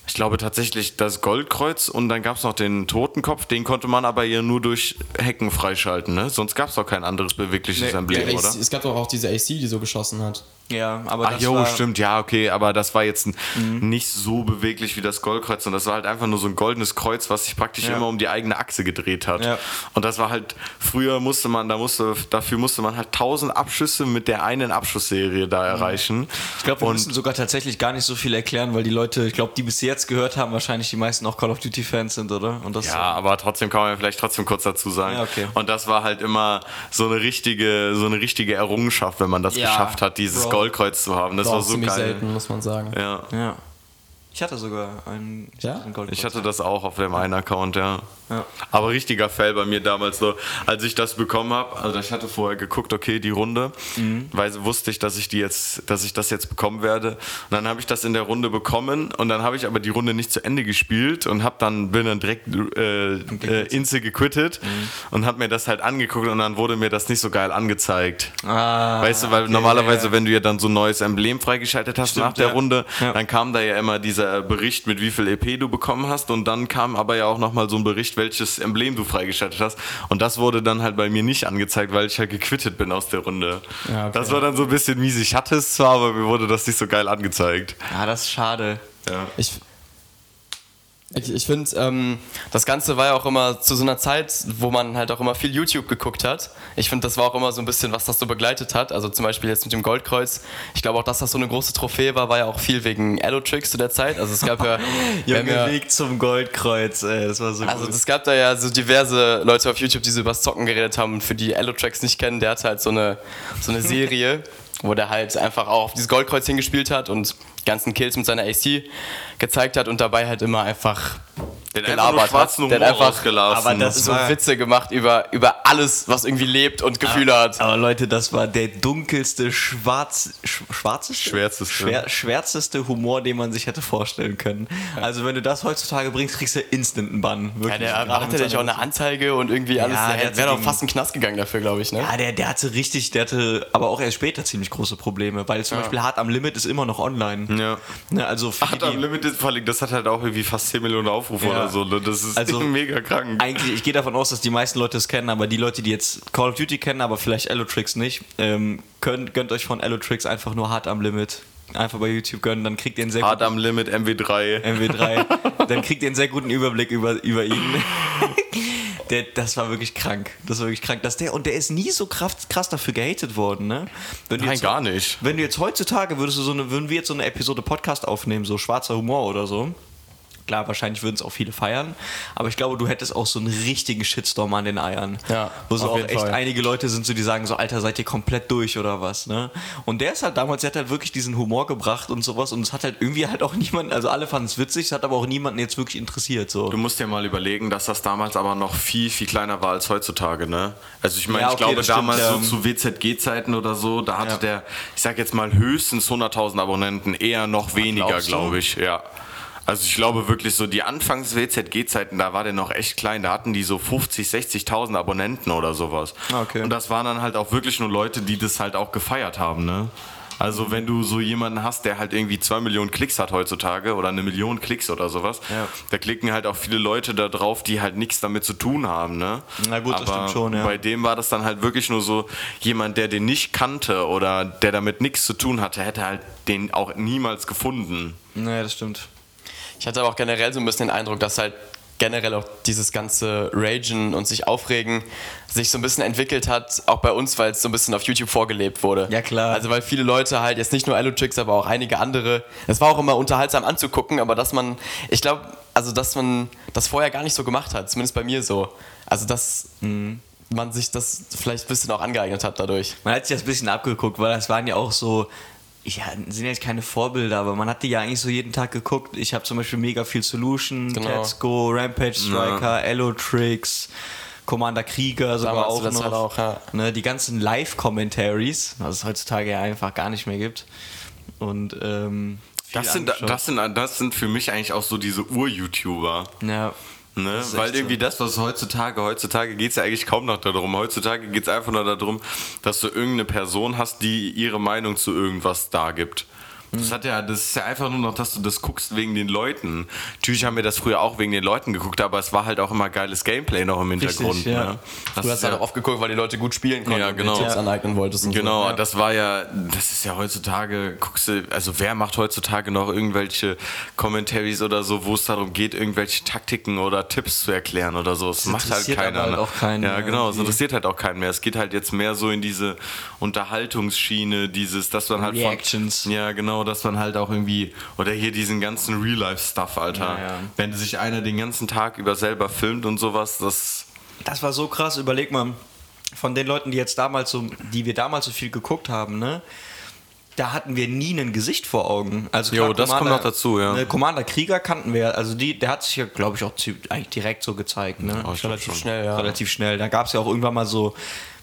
Ich glaube tatsächlich das Goldkreuz und dann gab es noch den Totenkopf, den konnte man aber ja nur durch Hecken freischalten, ne? Sonst gab es doch kein anderes bewegliches Nee, Emblem, oder? es gab doch auch diese AC, die so geschossen hat. Ja, aber Ach das jo, war, stimmt, ja, okay, aber das war jetzt n- nicht so beweglich wie das Goldkreuz und das war halt einfach nur so ein goldenes Kreuz, was sich praktisch Ja. immer um die eigene Achse gedreht hat. Ja. Und das war halt, früher musste man, da musste, dafür musste man halt 1000 Abschüsse mit der einen Abschussserie da erreichen. Ich glaube, wir und müssen sogar tatsächlich gar nicht so viel erklären, weil die Leute, ich glaube, die bis jetzt gehört haben, wahrscheinlich die meisten auch Call of Duty Fans sind, oder? Ja, aber trotzdem kann man ja vielleicht trotzdem kurz dazu sagen. Ja, okay. Und das war halt immer so eine richtige, so eine richtige Errungenschaft, wenn man das geschafft hat, dieses Bro. Goldkreuz zu haben. Das War so geil. selten, muss man sagen. Ja. Ja. Ich hatte sogar einen, Ja? einen Goldkreuz. Ich hatte das auch auf dem einen Account, ja. Ja. Aber richtiger Fail bei mir damals so, als ich das bekommen habe. Also ich hatte vorher geguckt, okay, die Runde, Mhm. weil wusste ich, dass ich die jetzt, dass ich das jetzt bekommen werde. Und dann habe ich das in der Runde bekommen und dann habe ich aber die Runde nicht zu Ende gespielt und habe dann bin dann direkt äh, äh, Inse gequittet Mhm. und habe mir das halt angeguckt und dann wurde mir das nicht so geil angezeigt. Ah, Weißt du, weil okay, normalerweise, ja. wenn du ja dann so ein neues Emblem freigeschaltet hast Stimmt, nach der ja. Runde, Ja. dann kam da ja immer dieser Bericht mit wie viel EP du bekommen hast und dann kam aber ja auch nochmal so ein Bericht, welches Emblem du freigeschaltet hast und das wurde dann halt bei mir nicht angezeigt, weil ich halt gequittet bin aus der Runde. Ja, okay. Das war dann so ein bisschen mies. Ich hatte es zwar, aber mir wurde das nicht so geil angezeigt. Ah, das ist schade. Ja. Ich, ich, ich finde, ähm, das Ganze war ja auch immer zu so einer Zeit, wo man halt auch immer viel YouTube geguckt hat. Ich finde, das war auch immer so ein bisschen, was das so begleitet hat. Also zum Beispiel jetzt mit dem Goldkreuz. Ich glaube auch, dass das so eine große Trophäe war, war ja auch viel wegen Allotrix zu der Zeit. Also es gab ja... Junge ja Weg zum Goldkreuz, ey, das war so also es gab da ja so diverse Leute auf YouTube, die so übers Zocken geredet haben. Und für die Allotracks nicht kennen, der hatte halt so eine, so eine Serie, wo der halt einfach auch auf dieses Goldkreuz hingespielt hat und ganzen Kills mit seiner AC gezeigt hat und dabei halt immer einfach Den einfach gelabert schwarzen hat. Der hat einfach rausgelassen. aber das so war- Witze gemacht über, über alles, was irgendwie lebt und Gefühle hat. Aber Leute, das war der dunkelste, schwarz, sch, schwarzeste? Schwärzeste. Schwer, schwärzeste Humor, den man sich hätte vorstellen können. Also wenn du das heutzutage bringst, kriegst du instant einen Bann. Ja, Wirklich. der Gerade hatte nicht auch eine Anzeige und irgendwie alles. Ja, der der wäre doch fast in den Knast gegangen dafür, glaube ich. Ne? Ja, der, der hatte richtig, der hatte aber auch erst später ziemlich große Probleme, weil zum Beispiel Hard am Limit ist immer noch online. Ja. Ne, also für Hat die, am Limited Falling, das hat halt auch irgendwie fast 10 Millionen Aufrufe Ja. oder so. Ne? Das ist Also- mega krank. Eigentlich, ich gehe davon aus, dass die meisten Leute es kennen, aber die Leute, die jetzt Call of Duty kennen, aber vielleicht Allotrix nicht, ähm, könnt, gönnt euch von Allotrix einfach nur Hard am Limit. Einfach bei YouTube gönnen, dann kriegt ihr einen sehr Hard guten am Limit, MW3. MW3. dann kriegt ihr einen sehr guten Überblick über, über ihn. Der, das war wirklich krank. Das war wirklich krank. Dass der, und der ist nie so krass, krass dafür gehatet worden, ne? Wenn Nein, jetzt- gar nicht. Wenn du jetzt heutzutage würdest du so eine, würden wir jetzt so eine Episode Podcast aufnehmen, so schwarzer Humor oder so. Klar, wahrscheinlich würden es auch viele feiern, aber ich glaube, du hättest auch so einen richtigen Shitstorm an den Eiern. Ja, Wo so auf auch jeden echt Fall. einige Leute sind, so die sagen so, Alter, seid ihr komplett durch oder was, ne? Und der ist halt damals, der hat halt wirklich diesen Humor gebracht und sowas und es hat halt irgendwie halt auch niemand, also alle fanden es witzig, es hat aber auch niemanden jetzt wirklich interessiert, so. Du musst dir mal überlegen, dass das damals aber noch viel, viel kleiner war als heutzutage, ne? Also ich meine, Ja, ich okay, glaube das stimmt, damals ja. so zu WZG-Zeiten oder so, da hatte Ja. der, ich sag jetzt mal höchstens 100.000 Abonnenten, eher noch weniger, glaube ich, ja. Also ich glaube wirklich so, die Anfangs-WZG-Zeiten, da war der noch echt klein, da hatten die so 50, 60.000 Abonnenten oder sowas. Ah, okay. Und das waren dann halt auch wirklich nur Leute, die das halt auch gefeiert haben, ne? Also wenn du so jemanden hast, der halt irgendwie zwei Millionen Klicks hat heutzutage oder eine Million Klicks oder sowas, Ja. da klicken halt auch viele Leute da drauf, die halt nichts damit zu tun haben, ne? Na gut, das Aber stimmt schon, ja. Bei dem war das dann halt wirklich nur so, jemand, der den nicht kannte oder der damit nichts zu tun hatte, hätte halt den auch niemals gefunden. Naja, das stimmt. Ich hatte aber auch generell so ein bisschen den Eindruck, dass halt generell auch dieses ganze Ragen und sich aufregen sich so ein bisschen entwickelt hat, auch bei uns, weil es so ein bisschen auf YouTube vorgelebt wurde. Ja, klar. Also weil viele Leute halt jetzt nicht nur Allotrix, aber auch einige andere, es war auch immer unterhaltsam anzugucken, aber dass man, ich glaube, also dass man das vorher gar nicht so gemacht hat, zumindest bei mir so. Also dass Mhm. man sich das vielleicht ein bisschen auch angeeignet hat dadurch. Man hat sich das ein bisschen abgeguckt, weil das waren ja auch so, ja, sind jetzt keine Vorbilder, aber man hat die ja eigentlich so jeden Tag geguckt. Ich habe zum Beispiel mega viel Solution, Genau. Let's Go, Rampage Striker, Allotrix, Commander Krieger sogar auch noch. Zeit auch, ja. ne, die ganzen Live-Commentaries, was es heutzutage ja einfach gar nicht mehr gibt. Und ähm, Das sind, das, sind, das sind für mich eigentlich auch so diese Ur-YouTuber. ja. Ne? Weil irgendwie das, was heutzutage, heutzutage geht es ja eigentlich kaum noch darum. Heutzutage geht es einfach nur darum, dass du irgendeine Person hast, die ihre Meinung zu irgendwas dargibt. Das hat ja, das ist ja einfach nur noch, dass du das guckst wegen den Leuten. Natürlich haben wir das früher auch wegen den Leuten geguckt, aber es war halt auch immer geiles Gameplay noch im Hintergrund. ja. Ne? Das Du hast ja, halt auch oft geguckt, weil die Leute gut spielen konnten Ja, und genau. Tipps Ja. aneignen wolltest. Und Genau, So. Ja. das war ja, das ist ja heutzutage, guckst du, also wer macht heutzutage noch irgendwelche Commentaries oder so, wo es darum geht, irgendwelche Taktiken oder Tipps zu erklären oder so. Das, macht halt interessiert keiner. aber halt ne? auch keinen ja, mehr genau, es interessiert halt auch keinen mehr. Es geht halt jetzt mehr so in diese Unterhaltungsschiene, dieses, dass man halt Reactions. Von, ja, genau, dass man halt auch irgendwie, oder hier diesen ganzen Real-Life-Stuff, Alter. Ja, ja. Wenn sich einer den ganzen Tag über selber filmt und sowas, das. Das war so krass, überleg mal, von den Leuten, die jetzt damals so, die wir damals so viel geguckt haben, ne? Da hatten wir nie ein Gesicht vor Augen. Also Jo, das kommt noch dazu, ja. Ne, Commander Krieger kannten wir, also die, der hat sich ja, glaube ich, auch eigentlich direkt so gezeigt, ne? Glaub Relativ schon. schnell, ja. Relativ schnell. Da gab es ja auch irgendwann mal so,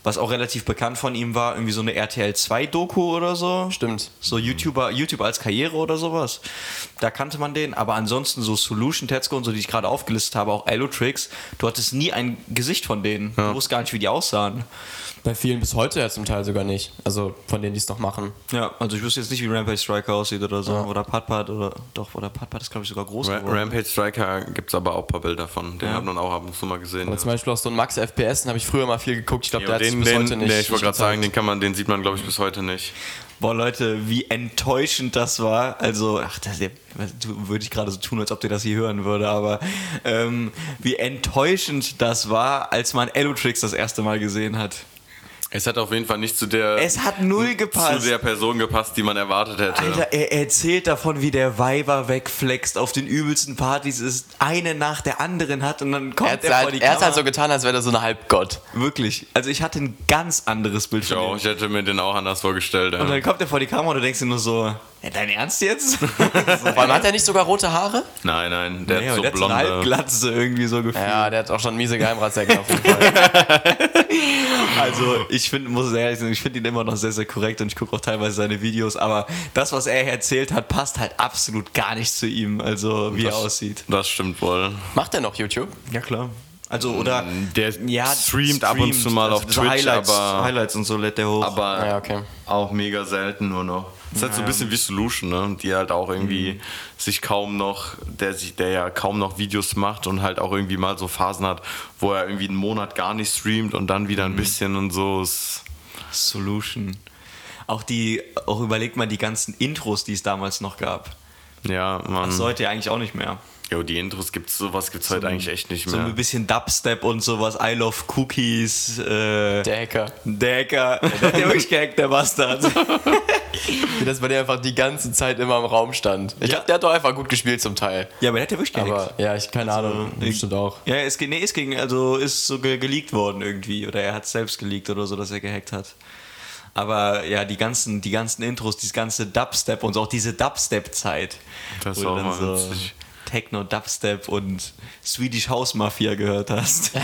was auch relativ bekannt von ihm war, irgendwie so eine RTL 2 Doku oder so. Stimmt. So YouTuber, YouTube als Karriere oder sowas. Da kannte man den. Aber ansonsten so Solution Tetzko und so, die ich gerade aufgelistet habe, auch Allotrix, du hattest nie ein Gesicht von denen. Du wusstest gar nicht, wie die aussahen. Bei vielen bis heute ja zum Teil sogar nicht. Also von denen, die es noch machen. Ja, also ich wüsste jetzt nicht, wie Rampage Striker aussieht oder so. Oder Patpat oder doch, oder Patpat ist, glaube ich, sogar groß Ra geworden. Rampage Striker gibt es aber auch ein paar Bilder von. Den Ja. hat man auch ab und zu mal gesehen. Aber ja. zum Beispiel auch so ein Max FPS, den habe ich früher mal viel geguckt. Ich glaube, Ja, der den, bis den, heute nicht. nee, ich wollte gerade sagen, den kann man, den sieht man, glaube ich, bis heute nicht. Boah, Leute, wie enttäuschend das war. Also, ach, das würde ich gerade so tun, als ob dir das hier hören würde, aber ähm, wie enttäuschend das war, als man Allotrix das erste Mal gesehen hat. Es hat auf jeden Fall nicht zu der, Es hat null zu gepasst. der Person gepasst, die man erwartet hätte. Alter, er erzählt davon, wie der Weiber wegflext, auf den übelsten Partys ist, eine nach der anderen hat und dann kommt Er er, vor halt, die er hat halt Kamera. so getan, als wäre er so ein Halbgott. Wirklich. Also ich hatte ein ganz anderes Bild ich, von auch, ihm. ich hätte mir den auch anders vorgestellt. Und Ja. dann kommt er vor die Kamera und du denkst dir nur so, ja, dein Ernst jetzt? Vor allem hat er nicht sogar rote Haare? Nein, nein, der ja, hat so der hat so blonde. Halbglatze irgendwie so gefühlt. Ja, der hat auch schon miese Geheimratsecken auf jeden Fall. Also ich finde, muss ehrlich sagen, ich finde ihn immer noch sehr, sehr korrekt und ich gucke auch teilweise seine Videos, aber das, was er erzählt hat, passt halt absolut gar nicht zu ihm, also wie er aussieht. Das stimmt wohl. Macht er noch YouTube? Ja, klar. Also, oder Der streamt ab und zu mal auf also so Twitch, Highlights, aber- Highlights und so lädt der hoch. Aber Ja, okay. auch mega selten nur noch. Das ist halt so ein bisschen wie Solution, ne? die halt auch irgendwie sich kaum noch, der sich, der ja kaum noch Videos macht und halt auch irgendwie mal so Phasen hat, wo er irgendwie einen Monat gar nicht streamt und dann wieder ein bisschen und so. Ist, Solution. Auch die, auch überlegt mal die ganzen Intros, die es damals noch gab. ja, man. Das sollte ja eigentlich auch nicht mehr. Jo, die Intros gibt's, sowas gibt's heute eigentlich echt nicht So mehr. ein bisschen Dubstep und sowas, I love Cookies, äh, Der Hacker. der Hacker, der hat ja wirklich gehackt, der Bastard. Wie das bei dir einfach die ganze Zeit immer im Raum stand. Ich Ja. glaube, der hat doch einfach gut gespielt zum Teil. Ja, aber der hat ja wirklich gehackt. Aber ja, ich keine Ahnung. Bestimmt auch. Ja, es, nee, es ging, also ist so ge geleakt worden irgendwie. Oder er hat es selbst geleakt oder so, dass er gehackt hat. Aber ja, die ganzen, die ganzen Intros, dieses ganze Dubstep und so, auch diese Dubstep-Zeit. Das war auch dann mal so witzig. Techno, Dubstep und Swedish House Mafia gehört hast.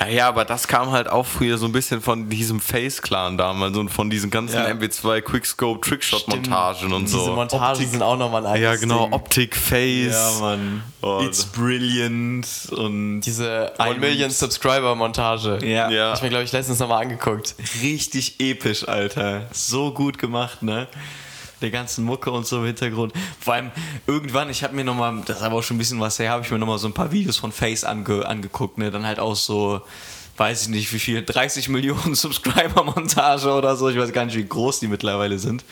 Ja, ja, aber das kam halt auch früher so ein bisschen von diesem Face-Clan damals und von diesen ganzen Ja. MB2 Quickscope Trickshot-Montagen und Diese so. Montagen sind auch nochmal ein ja, eigenes genau, Ding. Optik, Face. ja, Mann. Oh, It's brilliant und Diese Ein- 1 Million Subscriber Montage. ja, Ja. Hab ich mir, glaube ich, letztens nochmal angeguckt. richtig episch, Alter. So gut gemacht, ne? Der ganzen Mucke und so im Hintergrund. Vor allem irgendwann, ich habe mir nochmal, das ist aber auch schon ein bisschen was her, habe ich mir nochmal so ein paar Videos von Face ange, angeguckt, ne? Dann halt auch so, weiß ich nicht wie viel, 30 Millionen Subscriber-Montage oder so. Ich weiß gar nicht, wie groß die mittlerweile sind.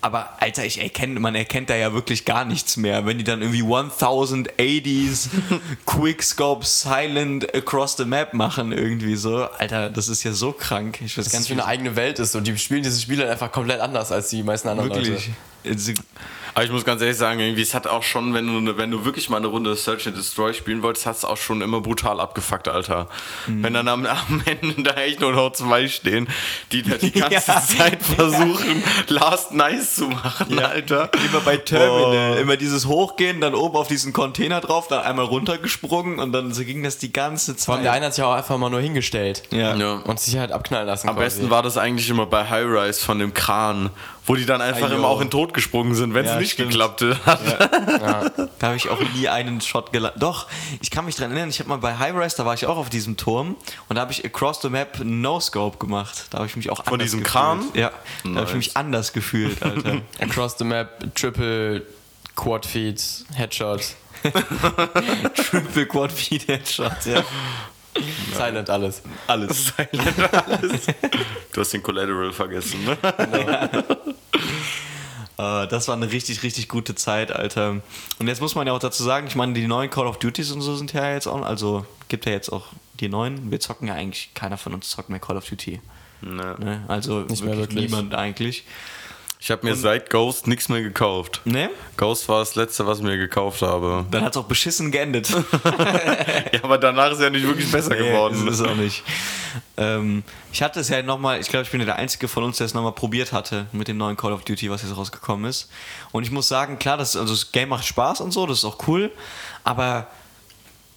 Aber Alter, ich erkenne, man erkennt da ja wirklich gar nichts mehr. Wenn die dann irgendwie 1080s Quickscope Silent Across the Map machen, irgendwie so. Alter, das ist ja so krank. Ich weiß Das gar ist nicht, für eine eigene Welt ist und die spielen diese Spiele einfach komplett anders als die meisten anderen wirklich. Leute. Also, Aber ich muss ganz ehrlich sagen, irgendwie, es hat auch schon, wenn du, wenn du wirklich mal eine Runde Search and Destroy spielen wolltest, hat es auch schon immer brutal abgefuckt, Alter. Mhm. Wenn dann am, am Ende da echt nur noch zwei stehen, die da die ganze Ja. Zeit versuchen, Last Nice zu machen, Alter. Immer bei Terminal. Oh. Immer dieses Hochgehen, dann oben auf diesen Container drauf, dann einmal runtergesprungen und dann so ging das die ganze Vor allem Zeit. der eine hat sich auch einfach mal nur hingestellt. ja. Ja. Und sich halt abknallen lassen Am quasi. besten war das eigentlich immer bei High Rise von dem Kran, Wo die dann einfach immer auch in Tod gesprungen sind, wenn es Ja, nicht stimmt. geklappt hat. Da habe ich auch nie einen Shot gelandet. Doch, ich kann mich dran erinnern, ich habe mal bei High Rise, da war ich auch auf diesem Turm und da habe ich Across the Map No Scope gemacht. Da habe ich mich auch anders diesem gefühlt. Kran? Ja, da habe ich Nice. mich anders gefühlt, Alter. Across the Map, Triple, Quad Feed, Headshot, Triple Quad Feed Headshot, ja. Silent alles. Alles. Du hast den Collateral vergessen, ne? Äh, das war eine richtig, richtig gute Zeit, Alter. Und jetzt muss man ja auch dazu sagen, ich meine, die neuen Call of Duties und so sind ja jetzt auch, also gibt ja jetzt auch die neuen. Wir zocken ja eigentlich, keiner von uns zockt mehr Call of Duty. Ne. Ne? Also Nicht mehr wirklich, wirklich. niemand eigentlich. Ich habe mir seit Ghost nichts mehr gekauft. Ne? Ghost war das letzte, was ich mir gekauft habe. Dann hat es auch beschissen geendet. Ja, aber danach ist ja nicht wirklich besser geworden. Nee, ist es auch nicht. Ähm, ich hatte es ja nochmal, ich glaube, ich bin ja der Einzige von uns, der es nochmal probiert hatte mit dem neuen Call of Duty, was jetzt rausgekommen ist. Und ich muss sagen, klar, das, also das Game macht Spaß und so, das ist auch cool, aber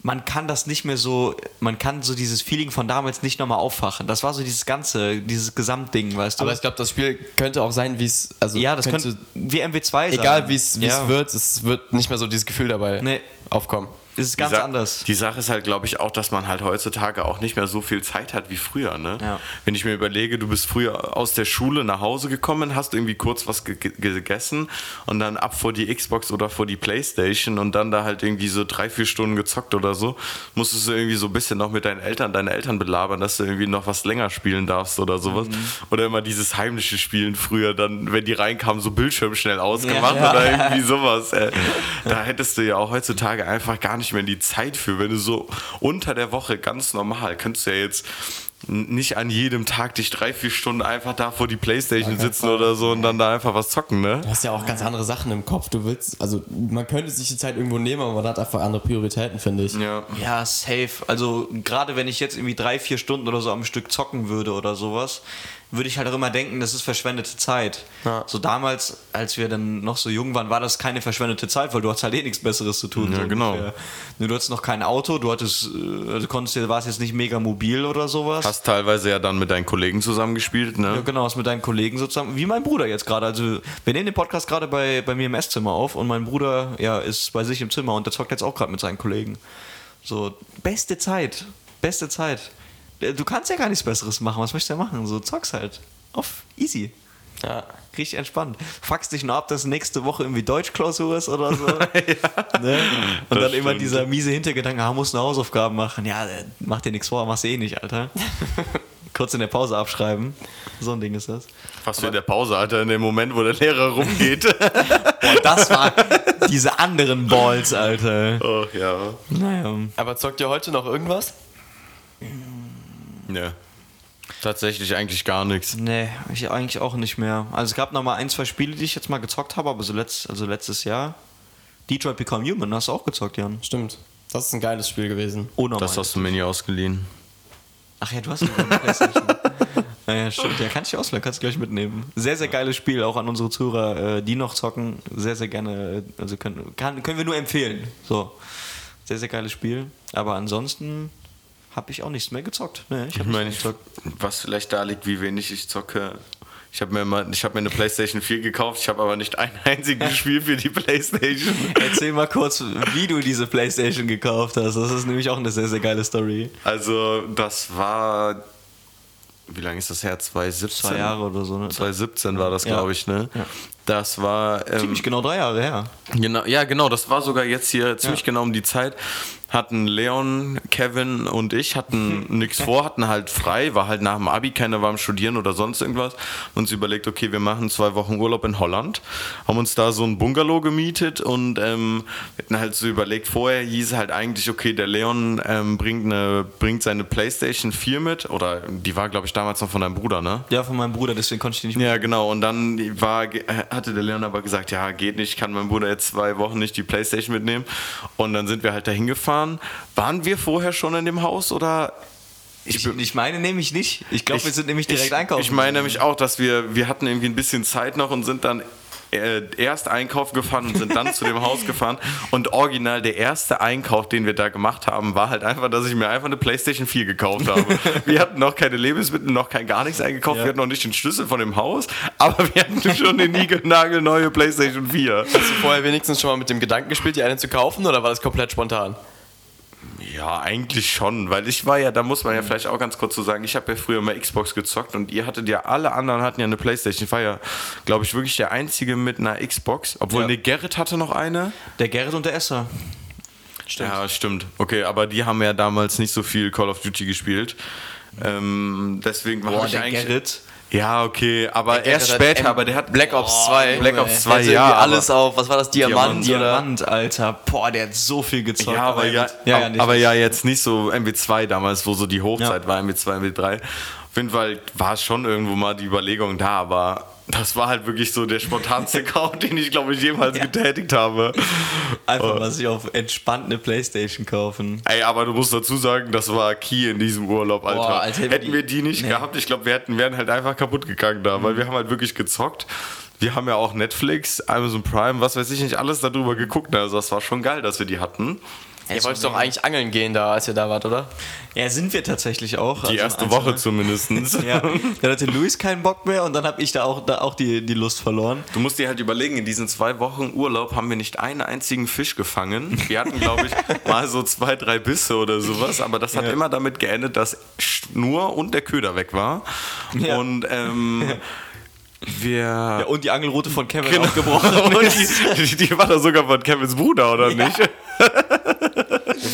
man kann das nicht mehr so, man kann so dieses Feeling von damals nicht nochmal auffachen. Das war so dieses ganze, dieses Gesamtding, weißt du? Aber ich glaube, das Spiel könnte auch sein, wie es. Also ja, das könnte wie MW2 sein. Egal wie es wie es Ja. wird, es wird nicht mehr so dieses Gefühl dabei Nee. aufkommen. Es ist ganz die anders. Die Sache ist halt, glaube ich, auch, dass man halt heutzutage auch nicht mehr so viel Zeit hat wie früher. Ne? Ja. Wenn ich mir überlege, du bist früher aus der Schule nach Hause gekommen, hast irgendwie kurz was ge ge- gegessen und dann ab vor die Xbox oder vor die Playstation und dann da halt irgendwie so drei, vier Stunden gezockt oder so, musstest du irgendwie so ein bisschen noch mit deinen Eltern, deine Eltern belabern, dass du irgendwie noch was länger spielen darfst oder sowas. Mhm. Oder immer dieses heimliche Spielen früher, dann, wenn die reinkamen, so Bildschirm schnell ausgemacht Ja. oder irgendwie sowas. Da hättest du ja auch heutzutage einfach gar nicht mehr die Zeit für, wenn du so unter der Woche ganz normal, könntest du ja jetzt nicht an jedem Tag dich drei, vier Stunden einfach da vor die Playstation sitzen oder so und dann da einfach was zocken, ne? Du hast ja auch ganz andere Sachen im Kopf. Du willst, also man könnte sich die Zeit irgendwo nehmen, aber man hat einfach andere Prioritäten, finde ich. Ja. Ja, safe. Also gerade wenn ich jetzt irgendwie drei, vier Stunden oder so am Stück zocken würde oder sowas, würde ich halt auch immer denken, das ist verschwendete Zeit. Ja. So damals, als wir dann noch so jung waren, war das keine verschwendete Zeit, weil du hast halt eh nichts Besseres zu tun. Ja, so genau. ungefähr. Ne, Du hattest noch kein Auto, du hattest, äh, also konntest, warst jetzt nicht mega mobil oder sowas. Hast teilweise ja dann mit deinen Kollegen zusammengespielt, Ja, ne? genau, hast mit deinen Kollegen sozusagen, wie mein Bruder jetzt gerade. Also, wir nehmen den Podcast gerade bei, bei mir im Esszimmer auf und mein Bruder ja, ist bei sich im Zimmer und der zockt jetzt auch gerade mit seinen Kollegen. So, beste Zeit. Beste Zeit. Äh, Du kannst ja gar nichts Besseres machen. Was möchtest du denn machen? So, zockst halt. Auf easy. Ja. Richtig entspannt. Fuckst dich nur ab, dass nächste Woche irgendwie Deutschklausur ist oder so. ne? Und dann das immer stimmt. dieser miese Hintergedanke, ah, musst du Hausaufgaben machen. Ja, äh, mach dir nichts vor, machst du eh nicht, Alter. Kurz in der Pause abschreiben. So ein Ding ist das. Fast wie in der Pause, Alter, in dem Moment, wo der Lehrer rumgeht. Boah, das war diese anderen Balls, Alter. oh, ja. Naja. Aber zockt ihr heute noch irgendwas? Ne. Tatsächlich eigentlich gar nichts. Nee, ich eigentlich auch nicht mehr. Also es gab noch mal ein, zwei Spiele, die ich jetzt mal gezockt habe, aber so letzt, also letztes Jahr. Detroit Become Human, hast du auch gezockt, Jan? Stimmt. Das ist ein geiles Spiel gewesen. Ohne Das hast du mir nie ausgeliehen. Ach ja, du hast eine Playstation. naja, stimmt. Ja, kann ich ausleihen, kannst du gleich mitnehmen. Sehr, sehr geiles Spiel, auch an unsere Zuhörer, äh, die noch zocken. Sehr, sehr gerne. äh, Also können, kann, können wir nur empfehlen. So. Sehr, sehr geiles Spiel. Aber ansonsten habe ich auch nichts mehr gezockt. Nee, ich Ich habe meine, ich, gezockt. was vielleicht da liegt, wie wenig ich zocke. Ich habe mir, mal- ich hab mir eine PlayStation 4 gekauft, ich habe aber nicht ein einziges Spiel für die PlayStation. Erzähl mal kurz, wie du diese Playstation gekauft hast. Das ist nämlich auch eine sehr, sehr geile Story. Also, das war. Wie lange ist das her? 2017? Zwei Jahre oder so, ne? 2017 war das, Ja. glaube ich, ne? Ja. Das war. Ähm, Ziemlich genau drei Jahre her. Genau, ja, genau, das war sogar jetzt hier ziemlich Ja. genau um die Zeit. Hatten Leon, Kevin und ich hatten nichts vor, hatten halt frei, war halt nach dem Abi, keiner war am Studieren oder sonst irgendwas. Uns überlegt, okay, wir machen zwei Wochen Urlaub in Holland, haben uns da so ein Bungalow gemietet und ähm, hatten halt so überlegt, vorher hieß halt eigentlich, okay, der Leon ähm, bringt, eine, bringt seine Playstation 4 mit, oder die war, glaube ich, damals noch von deinem Bruder, ne? Ja, von meinem Bruder, deswegen konnte ich die nicht Ja, genau. Und dann war, hatte der Leon aber gesagt, ja, geht nicht, kann mein Bruder jetzt zwei Wochen nicht die Playstation mitnehmen. Und dann sind wir halt dahin gefahren. Waren wir vorher schon in dem Haus oder? Ich, ich meine nämlich nicht. Ich glaube, wir sind nämlich direkt ich, einkaufen. Ich meine nämlich auch, dass wir, wir hatten irgendwie ein bisschen Zeit noch und sind dann äh, erst einkaufen gefahren und sind dann zu dem Haus gefahren. Und original der erste Einkauf, den wir da gemacht haben, war halt einfach, dass ich mir einfach eine Playstation 4 gekauft habe. wir hatten noch keine Lebensmittel, noch kein gar nichts eingekauft, wir hatten noch nicht den Schlüssel von dem Haus, aber wir hatten schon eine niegelnagelneue Playstation 4. Hast du vorher wenigstens schon mal mit dem Gedanken gespielt, die eine zu kaufen oder war das komplett spontan? Ja, eigentlich schon, weil ich war ja, da muss man ja vielleicht auch ganz kurz so sagen, ich habe ja früher mal Xbox gezockt und ihr hattet ja, alle anderen hatten ja eine Playstation. Ich war ja, glaube ich, wirklich der Einzige mit einer Xbox, obwohl Ja. ne Gerrit hatte noch eine. Der Gerrit und der Esser. Stimmt. Ja, stimmt. Okay, aber die haben ja damals nicht so viel Call of Duty gespielt. Ähm, deswegen war ich der eigentlich... Gerrit. Ja, okay, aber erst später, aber der hat Black Ops 2. Black Ops Junge. 2, Also ja. alles auf, was war das, Diamant, oder? Diamant, Alter. Boah, der hat so viel gezockt. Ja, aber ja, aber, ja jetzt nicht so MW2 damals, wo so die Hochzeit war, MW2, MW3. Auf jeden Fall war schon irgendwo mal die Überlegung da, aber das war halt wirklich so der spontanste Kauf, den ich glaube ich jemals getätigt habe. Einfach mal sich auf entspannt eine Playstation kaufen. Ey, aber du musst dazu sagen, das war Key in diesem Urlaub, Alter. Boah, Alter, hätten die- wir die nicht Nee. gehabt, ich glaube, wir hätten, wären halt einfach kaputt gegangen da, weil wir haben halt wirklich gezockt. Wir haben ja auch Netflix, Amazon Prime, was weiß ich nicht, alles darüber geguckt. Also das war schon geil, dass wir die hatten. Ihr wolltet doch eigentlich angeln gehen da, als ihr da wart, oder? Ja, sind wir tatsächlich auch. Die Also erste Woche zumindest. Ja, dann hatte Luis keinen Bock mehr und dann habe ich da auch, da auch die, die Lust verloren. Du musst dir halt überlegen, in diesen zwei Wochen Urlaub haben wir nicht einen einzigen Fisch gefangen. Wir hatten, glaube ich, mal so zwei, drei Bisse oder sowas, aber das hat Ja. immer damit geendet, dass Schnur und der Köder weg war. Ja. Und ähm, wir. Ja, und die Angelrute von Kevin Genau. aufgebrochen. Und die, die, die war da sogar von Kevins Bruder, oder nicht?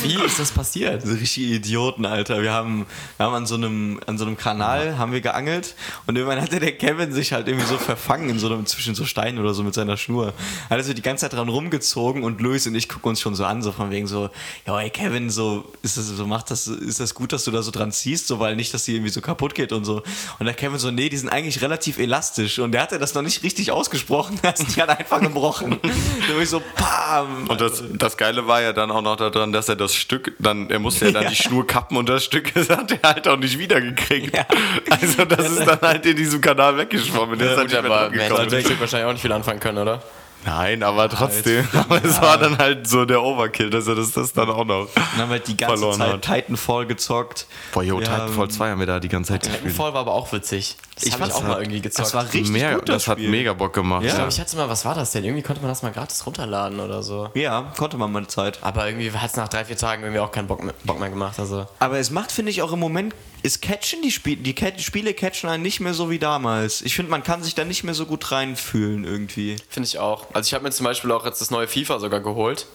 Wie ist das passiert? So richtige Idioten, Alter. Wir haben, wir haben an so einem, an so einem Kanal haben wir geangelt und irgendwann hatte der Kevin sich halt irgendwie so verfangen in so einem, zwischen so Steinen oder so mit seiner Schnur. Hat er so die ganze Zeit dran rumgezogen und Luis und ich gucken uns schon so an, so von wegen so, ja, ey Kevin, so, ist das, so macht das, ist das gut, dass du da so dran ziehst, so, weil nicht, dass die irgendwie so kaputt geht und so. Und der Kevin so, nee, die sind eigentlich relativ elastisch und der hatte das noch nicht richtig ausgesprochen, die hat einfach gebrochen. und ich so, bam! Und das, das Geile war ja dann auch noch daran, dass er das Stück, dann, er musste ja dann die Schnur kappen und das Stück hat er halt auch nicht wiedergekriegt. Ja. Also das ist dann halt in diesem Kanal weggeschwommen. Der ist halt Gut, nicht mehr aber wahrscheinlich auch nicht viel anfangen können, oder? Nein, aber trotzdem. Aber es war dann halt so der Overkill, dass er das, das dann auch noch Dann haben wir die ganze verloren Zeit hat. Titanfall gezockt. Boah, jo, Wir Titanfall haben- 2 haben wir da die ganze Zeit gespielt. Titanfall war aber auch witzig. Das Ich habe ich fand's auch mal halt- irgendwie gezockt. Das war richtig Mega, gut, das hat Spiel. mega Bock gemacht. ich Ja. glaube, ich hatte mal, was war das denn? Irgendwie konnte man das mal gratis runterladen oder so. Ja, konnte man mal eine Zeit. Aber irgendwie hat es nach drei, vier Tagen irgendwie auch keinen Bock mehr, Bock mehr gemacht. Also. Aber es macht, finde ich, auch im Moment, es catchen die Spiele, die Cat Spiele catchen einen nicht mehr so wie damals. Ich finde, man kann sich da nicht mehr so gut reinfühlen irgendwie. Finde ich auch. Also ich habe mir zum Beispiel auch jetzt das neue FIFA sogar geholt.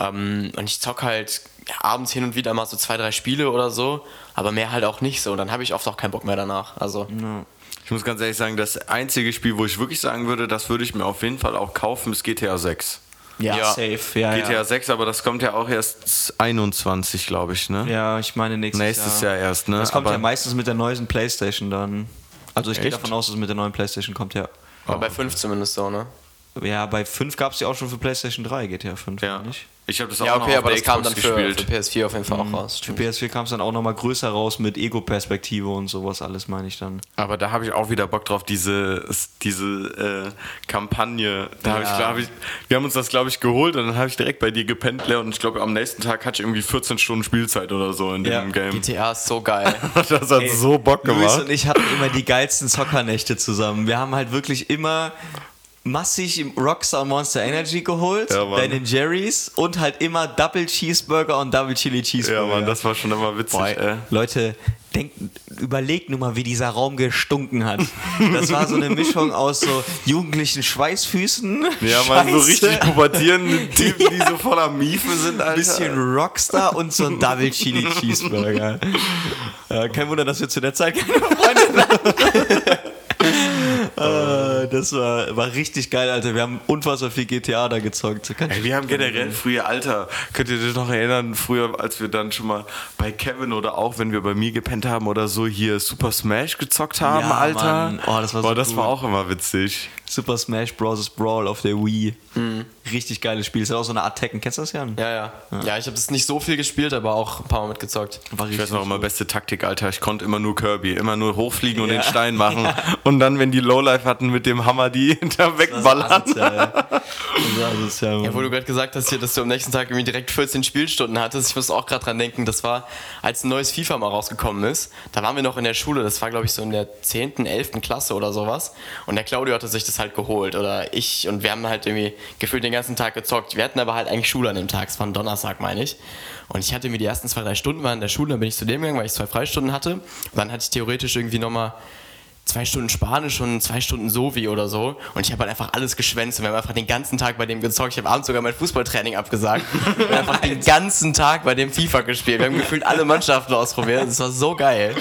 Ähm, und ich zock halt ja, abends hin und wieder mal so zwei, drei Spiele oder so, aber mehr halt auch nicht so. Und dann habe ich oft auch keinen Bock mehr danach. Also Ich muss ganz ehrlich sagen, das einzige Spiel, wo ich wirklich sagen würde, das würde ich mir auf jeden Fall auch kaufen, ist GTA 6. Ja, Ja. safe. Ja, GTA ja. 6, aber das kommt ja auch erst 21, glaube ich, ne? ja, ich meine nächstes, Nächstes Jahr erst, ne? Das kommt Aber- ja meistens mit der neuen Playstation dann. Also ich gehe davon aus, dass es mit der neuen Playstation kommt, ja. aber bei fünf zumindest so, ne? Ja, bei 5 gab es ja auch schon für Playstation 3, GTA 5, Ja. nicht? Ich habe das auch Ja, noch okay, auf aber der das kam Xbox dann für, gespielt. für PS4 auf jeden Fall auch raus. Für PS4 kam es dann auch nochmal größer raus mit Ego-Perspektive und sowas alles, meine ich dann. Aber da habe ich auch wieder Bock drauf, diese, diese äh, Kampagne. Da hab ich, glaub ich, wir haben uns das, glaube ich, geholt und dann habe ich direkt bei dir gepennt, Leo, und ich glaube, am nächsten Tag hatte ich irgendwie 14 Stunden Spielzeit oder so in Ja. dem Game. GTA ist so geil. Das hat so Bock Luis gemacht. und ich hatten immer die geilsten Zockernächte zusammen. Wir haben halt wirklich immer massig im Rockstar Monster Energy geholt, Ja, Mann. Ben Jerry's und halt immer Double Cheeseburger und Double Chili Ja, Cheeseburger. Mann, das war schon immer witzig. Boah, Äh. Leute, denkt, überlegt nur mal, wie dieser Raum gestunken hat. Das war so eine Mischung aus so jugendlichen Schweißfüßen. Ja, man, so richtig pubertierende Typen, die so voller Miefe sind, Alter. Ein bisschen Rockstar und so ein Double Chili Cheeseburger. Ja, kein Wunder, dass wir zu der Zeit keine Freunde hatten. Ah, das war, war richtig geil, Alter. Wir haben unfassbar viel GTA da gezockt. Ey, wir haben generell früher, Alter, könnt ihr euch noch erinnern, früher, als wir dann schon mal bei Kevin oder auch, wenn wir bei mir gepennt haben oder so, hier Super Smash gezockt haben, Ja, Alter. Mann. Oh, das war so Boah, das gut. war auch immer witzig. Super Smash Bros. Brawl auf der Wii. Richtig geiles Spiel. Ist ja auch so eine Art Tekken. Kennst du das, Jan? Ja, ja. Ja, ich habe das nicht so viel gespielt, aber auch ein paar Mal mitgezockt. War Ich weiß noch immer, beste Taktik, Alter. Ich konnte immer nur Kirby. Immer nur hochfliegen und Ja. den Stein machen. Und dann, wenn die Lowlife hatten, mit dem Hammer die hinter Das wegballern. Das ist asozial, Ja, wo du gerade gesagt hast, hier, dass du am nächsten Tag irgendwie direkt 14 Spielstunden hattest, ich muss auch gerade dran denken, das war, als ein neues FIFA mal rausgekommen ist, da waren wir noch in der Schule, das war glaube ich so in der 10., 11. Klasse oder sowas und der Claudio hatte sich das halt geholt oder ich und wir haben halt irgendwie gefühlt den ganzen Tag gezockt. Wir hatten aber halt eigentlich Schule an dem Tag, es war ein Donnerstag, meine ich. Und ich hatte mir die ersten zwei, drei Stunden waren in der Schule, dann bin ich zu dem gegangen, weil ich zwei Freistunden hatte und dann hatte ich theoretisch irgendwie nochmal zwei Stunden Spanisch und zwei Stunden Sovi oder so. Und ich habe halt einfach alles geschwänzt und wir haben einfach den ganzen Tag bei dem gezockt. Ich habe abends sogar mein Fußballtraining abgesagt und einfach den ganzen Tag bei dem FIFA gespielt. Wir haben gefühlt alle Mannschaften ausprobiert. Das war so geil.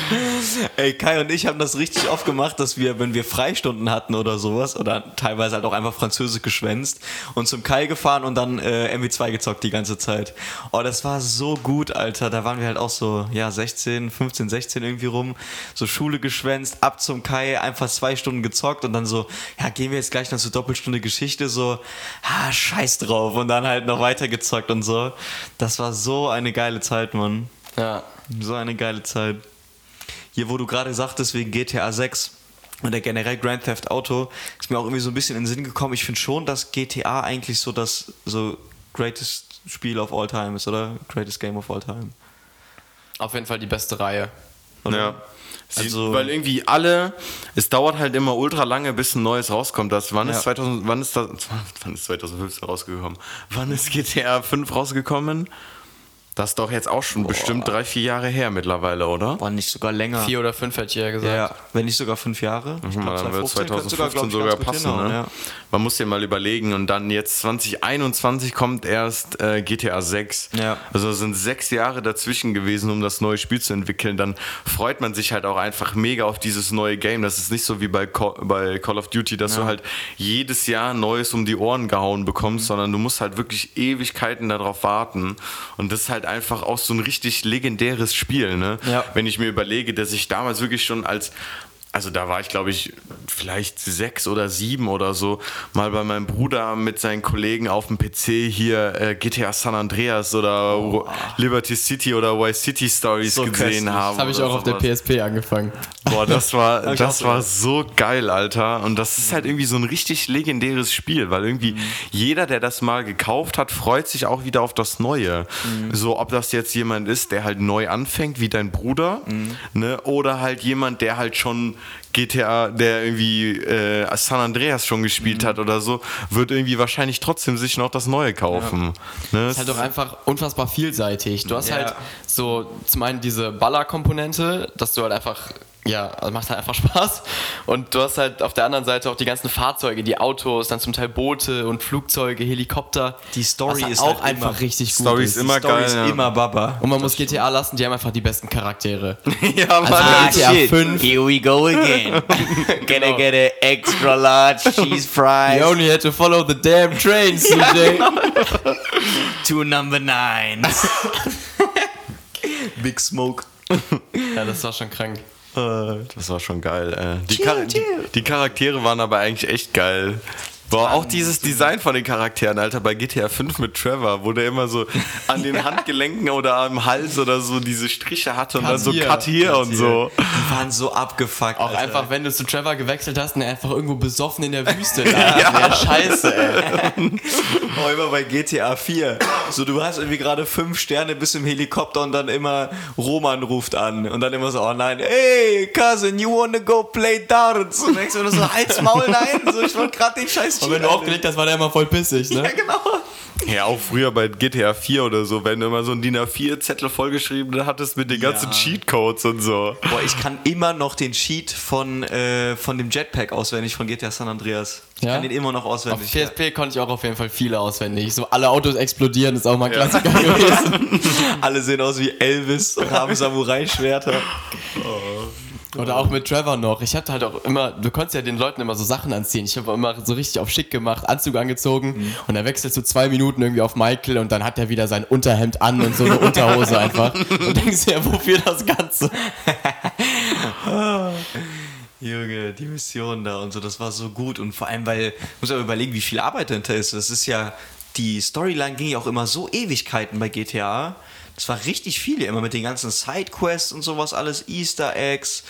Ey, Kai und ich haben das richtig oft gemacht, dass wir, wenn wir Freistunden hatten oder sowas, oder teilweise halt auch einfach Französisch geschwänzt und zum Kai gefahren und dann äh, MW2 gezockt die ganze Zeit. Oh, das war so gut, Alter. Da waren wir halt auch so, ja, 16, 15, 16 irgendwie rum. So Schule geschwänzt, ab zum Kai, einfach zwei Stunden gezockt und dann so, ja, gehen wir jetzt gleich noch zur Doppelstunde Geschichte, so, ah, scheiß drauf. Und dann halt noch weiter gezockt und so. Das war so eine geile Zeit, Mann. Ja. So eine geile Zeit. Hier, wo du gerade sagtest, wegen GTA 6 und der generell Grand Theft Auto, ist mir auch irgendwie so ein bisschen in den Sinn gekommen. Ich finde schon, dass GTA eigentlich so das so greatest Spiel of all time ist, oder? Greatest Game of all time. Auf jeden Fall die beste Reihe. Ja. Sie, Also- weil irgendwie alle, es dauert halt immer ultra lange, bis ein neues rauskommt. Das, wann, Ja. ist 2000, wann, ist das, wann ist 2015 rausgekommen? Wann ist GTA 5 rausgekommen? Das ist doch jetzt auch schon bestimmt drei, vier Jahre her mittlerweile, oder? War nicht sogar länger. Vier oder fünf hätte ich ja gesagt. ja, wenn nicht sogar fünf Jahre. Ich Guck mal, glaub, dann wird 2015 könnte 2015 glaub ich, sogar, passen. hinhauen, Ne? ja. Man muss dir mal überlegen und dann jetzt 2021 kommt erst äh, GTA 6. Ja. Also sind sechs Jahre dazwischen gewesen, um das neue Spiel zu entwickeln. Dann freut man sich halt auch einfach mega auf dieses neue Game. Das ist nicht so wie bei Call, bei Call of Duty, dass du halt jedes Jahr Neues um die Ohren gehauen bekommst, Mhm. sondern du musst halt wirklich Ewigkeiten darauf warten. Und das ist halt einfach auch so ein richtig legendäres Spiel. Ne? Ja. wenn ich mir überlege, dass ich damals wirklich schon als, also da war ich glaube ich vielleicht sechs oder sieben oder so, mal bei meinem Bruder mit seinen Kollegen auf dem PC hier äh, GTA San Andreas oder Liberty City oder Vice City Stories So gesehen köstlich. haben. Das habe ich auch auf der sowas. PSP angefangen. Boah, das war, das war so geil, Alter. Und das ist halt irgendwie so ein richtig legendäres Spiel, weil irgendwie Mhm. jeder, der das mal gekauft hat, freut sich auch wieder auf das Neue. Mhm. So, ob das jetzt jemand ist, der halt neu anfängt, wie dein Bruder, Mhm. ne, oder halt jemand, der halt schon GTA, der irgendwie äh, San Andreas schon gespielt Mhm. hat oder so, wird irgendwie wahrscheinlich trotzdem sich noch das Neue kaufen. Ne? ist halt auch einfach unfassbar vielseitig. Du hast Ja. halt so zum einen diese Baller-Komponente, dass du halt einfach, ja, also macht halt einfach Spaß. Und du hast halt auf der anderen Seite auch die ganzen Fahrzeuge, die Autos, dann zum Teil Boote und Flugzeuge, Helikopter. Die Story halt ist auch halt einfach immer- richtig gut. Story ist. ist immer Die Story geil. ist ja. immer Baba. Und man muss GTA lassen, die haben einfach die besten Charaktere. ja, Mann. Ah, GTA shit. 5. Here we go again. Gonna get an extra large cheese fries. You only had to follow the damn train, CJ. Two number nines. Big Smoke. ja, das war schon krank. Das war schon geil. Äh. Die, Char die, die Charaktere waren aber eigentlich echt geil. Boah, auch dieses Design von den Charakteren, Alter, bei GTA 5 mit Trevor, wo der immer so an den Handgelenken oder am Hals oder so diese Striche hatte und Cut dann so Cut hier und so. Die waren so abgefuckt. Auch Alter. einfach, wenn du zu Trevor gewechselt hast und er einfach irgendwo besoffen in der Wüste lag. ja. Scheiße, ey. Oh, immer bei GTA 4. So, du hast irgendwie gerade fünf Sterne bis im Helikopter und dann immer Roman ruft an. Und dann immer so, oh nein, hey, Cousin, you wanna go play darts? Und denkst du so, halt's Maul, nein, so, ich wollte gerade den scheiß Und wenn du aufgelegt hast, war der immer voll pissig, ne? Ja, genau. Ja, auch früher bei GTA 4 oder so, wenn du immer so einen DIN A4-Zettel vollgeschrieben hattest mit den ganzen Cheatcodes und so. Boah, ich kann immer noch den Cheat von, äh, von dem Jetpack auswendig von GTA San Andreas. Ich Ja? kann den immer noch Auf auswendig. PSP konnte ich auch auf jeden Fall viele auswendig. So alle Autos explodieren, ist auch mal ein Klassiker gewesen. Alle sehen aus wie Elvis und haben Samurai-Schwerter. Oder auch mit Trevor noch. Ich hatte halt auch immer, du konntest ja den Leuten immer so Sachen anziehen. Ich habe immer so richtig auf schick gemacht, Anzug angezogen und dann wechselst du zwei Minuten irgendwie auf Michael und dann hat er wieder sein Unterhemd an und so eine Unterhose einfach. Und denkst dir, ja, wofür das Ganze? Junge, die Mission da und so, das war so gut. Und vor allem, weil, muss aber überlegen, wie viel Arbeit dahinter ist. Das ist ja, die Storyline ging ja auch immer so Ewigkeiten bei GTA. Das war richtig viel, immer mit den ganzen Sidequests und sowas, alles Easter Eggs.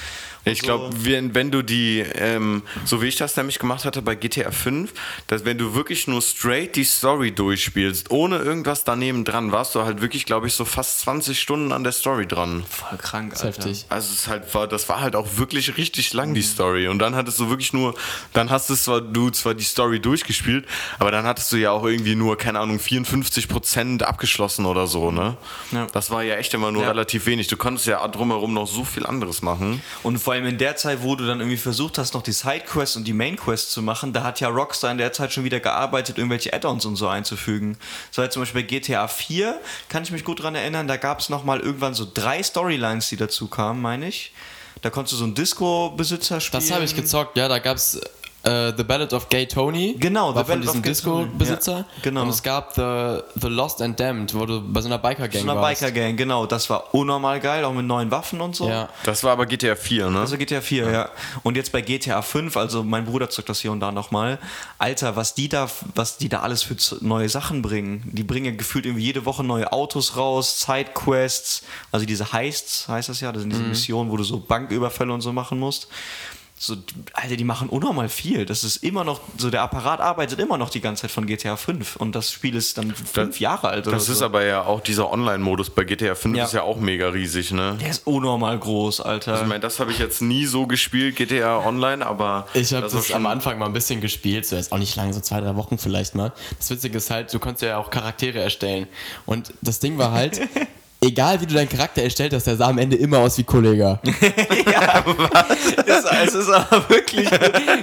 Ich glaube, wenn, wenn du die, ähm, so wie ich das nämlich gemacht hatte bei GTA 5, dass wenn du wirklich nur straight die Story durchspielst, ohne irgendwas daneben dran, warst du halt wirklich, glaube ich, so fast 20 Stunden an der Story dran. voll krank, ist heftig. Also es halt, war, das war halt auch wirklich richtig lang, die Story. Und dann hattest du wirklich nur, dann hast du zwar, du zwar die Story durchgespielt, aber dann hattest du ja auch irgendwie nur, keine Ahnung, 54% abgeschlossen oder so, ne? Ja. Das war ja echt immer nur Ja. relativ wenig. Du konntest ja drumherum noch so viel anderes machen. Und vor allem in der Zeit, wo du dann irgendwie versucht hast, noch die Sidequests und die Mainquests zu machen, da hat ja Rockstar in der Zeit schon wieder gearbeitet, irgendwelche Add-ons und so einzufügen. So halt zum Beispiel bei GTA 4, kann ich mich gut dran erinnern, da gab es nochmal irgendwann so drei Storylines, die dazu kamen, meine ich. Da konntest du so einen Disco-Besitzer spielen. Das habe ich gezockt, ja, da gab's äh, The Ballad of Gay Tony. Genau, war The von Ballad of diesem. Disco-Besitzer. Ja, genau. Und es gab The, The Lost and Damned, wo du bei so einer Biker-Gang So eine warst. Biker-Gang, genau. Das war unnormal geil, auch mit neuen Waffen und so. Ja. Das war aber GTA 4, ne? Also GTA 4, ja. Und jetzt bei GTA 5, also mein Bruder zockt das hier und da nochmal. Alter, was die da, was die da alles für neue Sachen bringen. Die bringen ja gefühlt irgendwie jede Woche neue Autos raus, Sidequests, also diese Heists heißt das ja, das sind diese Missionen, wo du so Banküberfälle und so machen musst. So, Alter, die machen unnormal viel. Das ist immer noch, so der Apparat arbeitet immer noch die ganze Zeit von GTA 5 und das Spiel ist dann fünf Jahre alt oder Das so. ist aber ja auch dieser Online-Modus bei GTA 5 Ja. ist ja auch mega riesig, ne? der ist unnormal groß, Alter. Ich meine, das habe ich jetzt nie so gespielt, GTA Online, aber Ich habe das das am Anfang mal ein bisschen gespielt, so jetzt auch nicht lange, so zwei, drei Wochen vielleicht mal. Das Witzige ist halt, du konntest ja auch Charaktere erstellen. Und das Ding war halt, egal wie du deinen Charakter erstellt hast, der sah am Ende immer aus wie Kollege. Es, es ist aber wirklich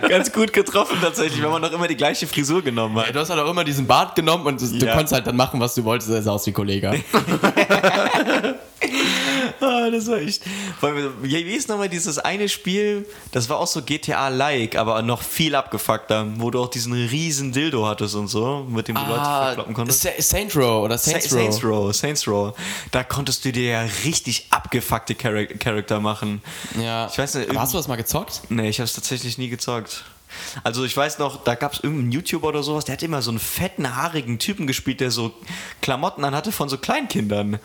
ganz gut getroffen tatsächlich, wenn man noch immer die gleiche Frisur genommen Ja, hat. du hast halt auch immer diesen Bart genommen und du Ja. konntest halt dann machen, was du wolltest, er sah aus wie Kollege. Ah, das war echt. Wie ist nochmal dieses eine Spiel, das war auch so GTA-like, aber noch viel abgefuckter, wo du auch diesen riesen Dildo hattest und so, mit dem du Leute verkloppen konntest. Sa Saint Row oder Saints, Sa- Saints Row. Row, Saints Row. Da konntest du dir ja richtig abgefuckte Char Charakter machen. Ja. Ich weiß nicht, Aber hast du das mal gezockt? Nee, ich habe es tatsächlich nie gezockt. Also ich weiß noch, da gab es irgendeinen YouTuber oder sowas, der hat immer so einen fetten, haarigen Typen gespielt, der so Klamotten anhatte von so Kleinkindern.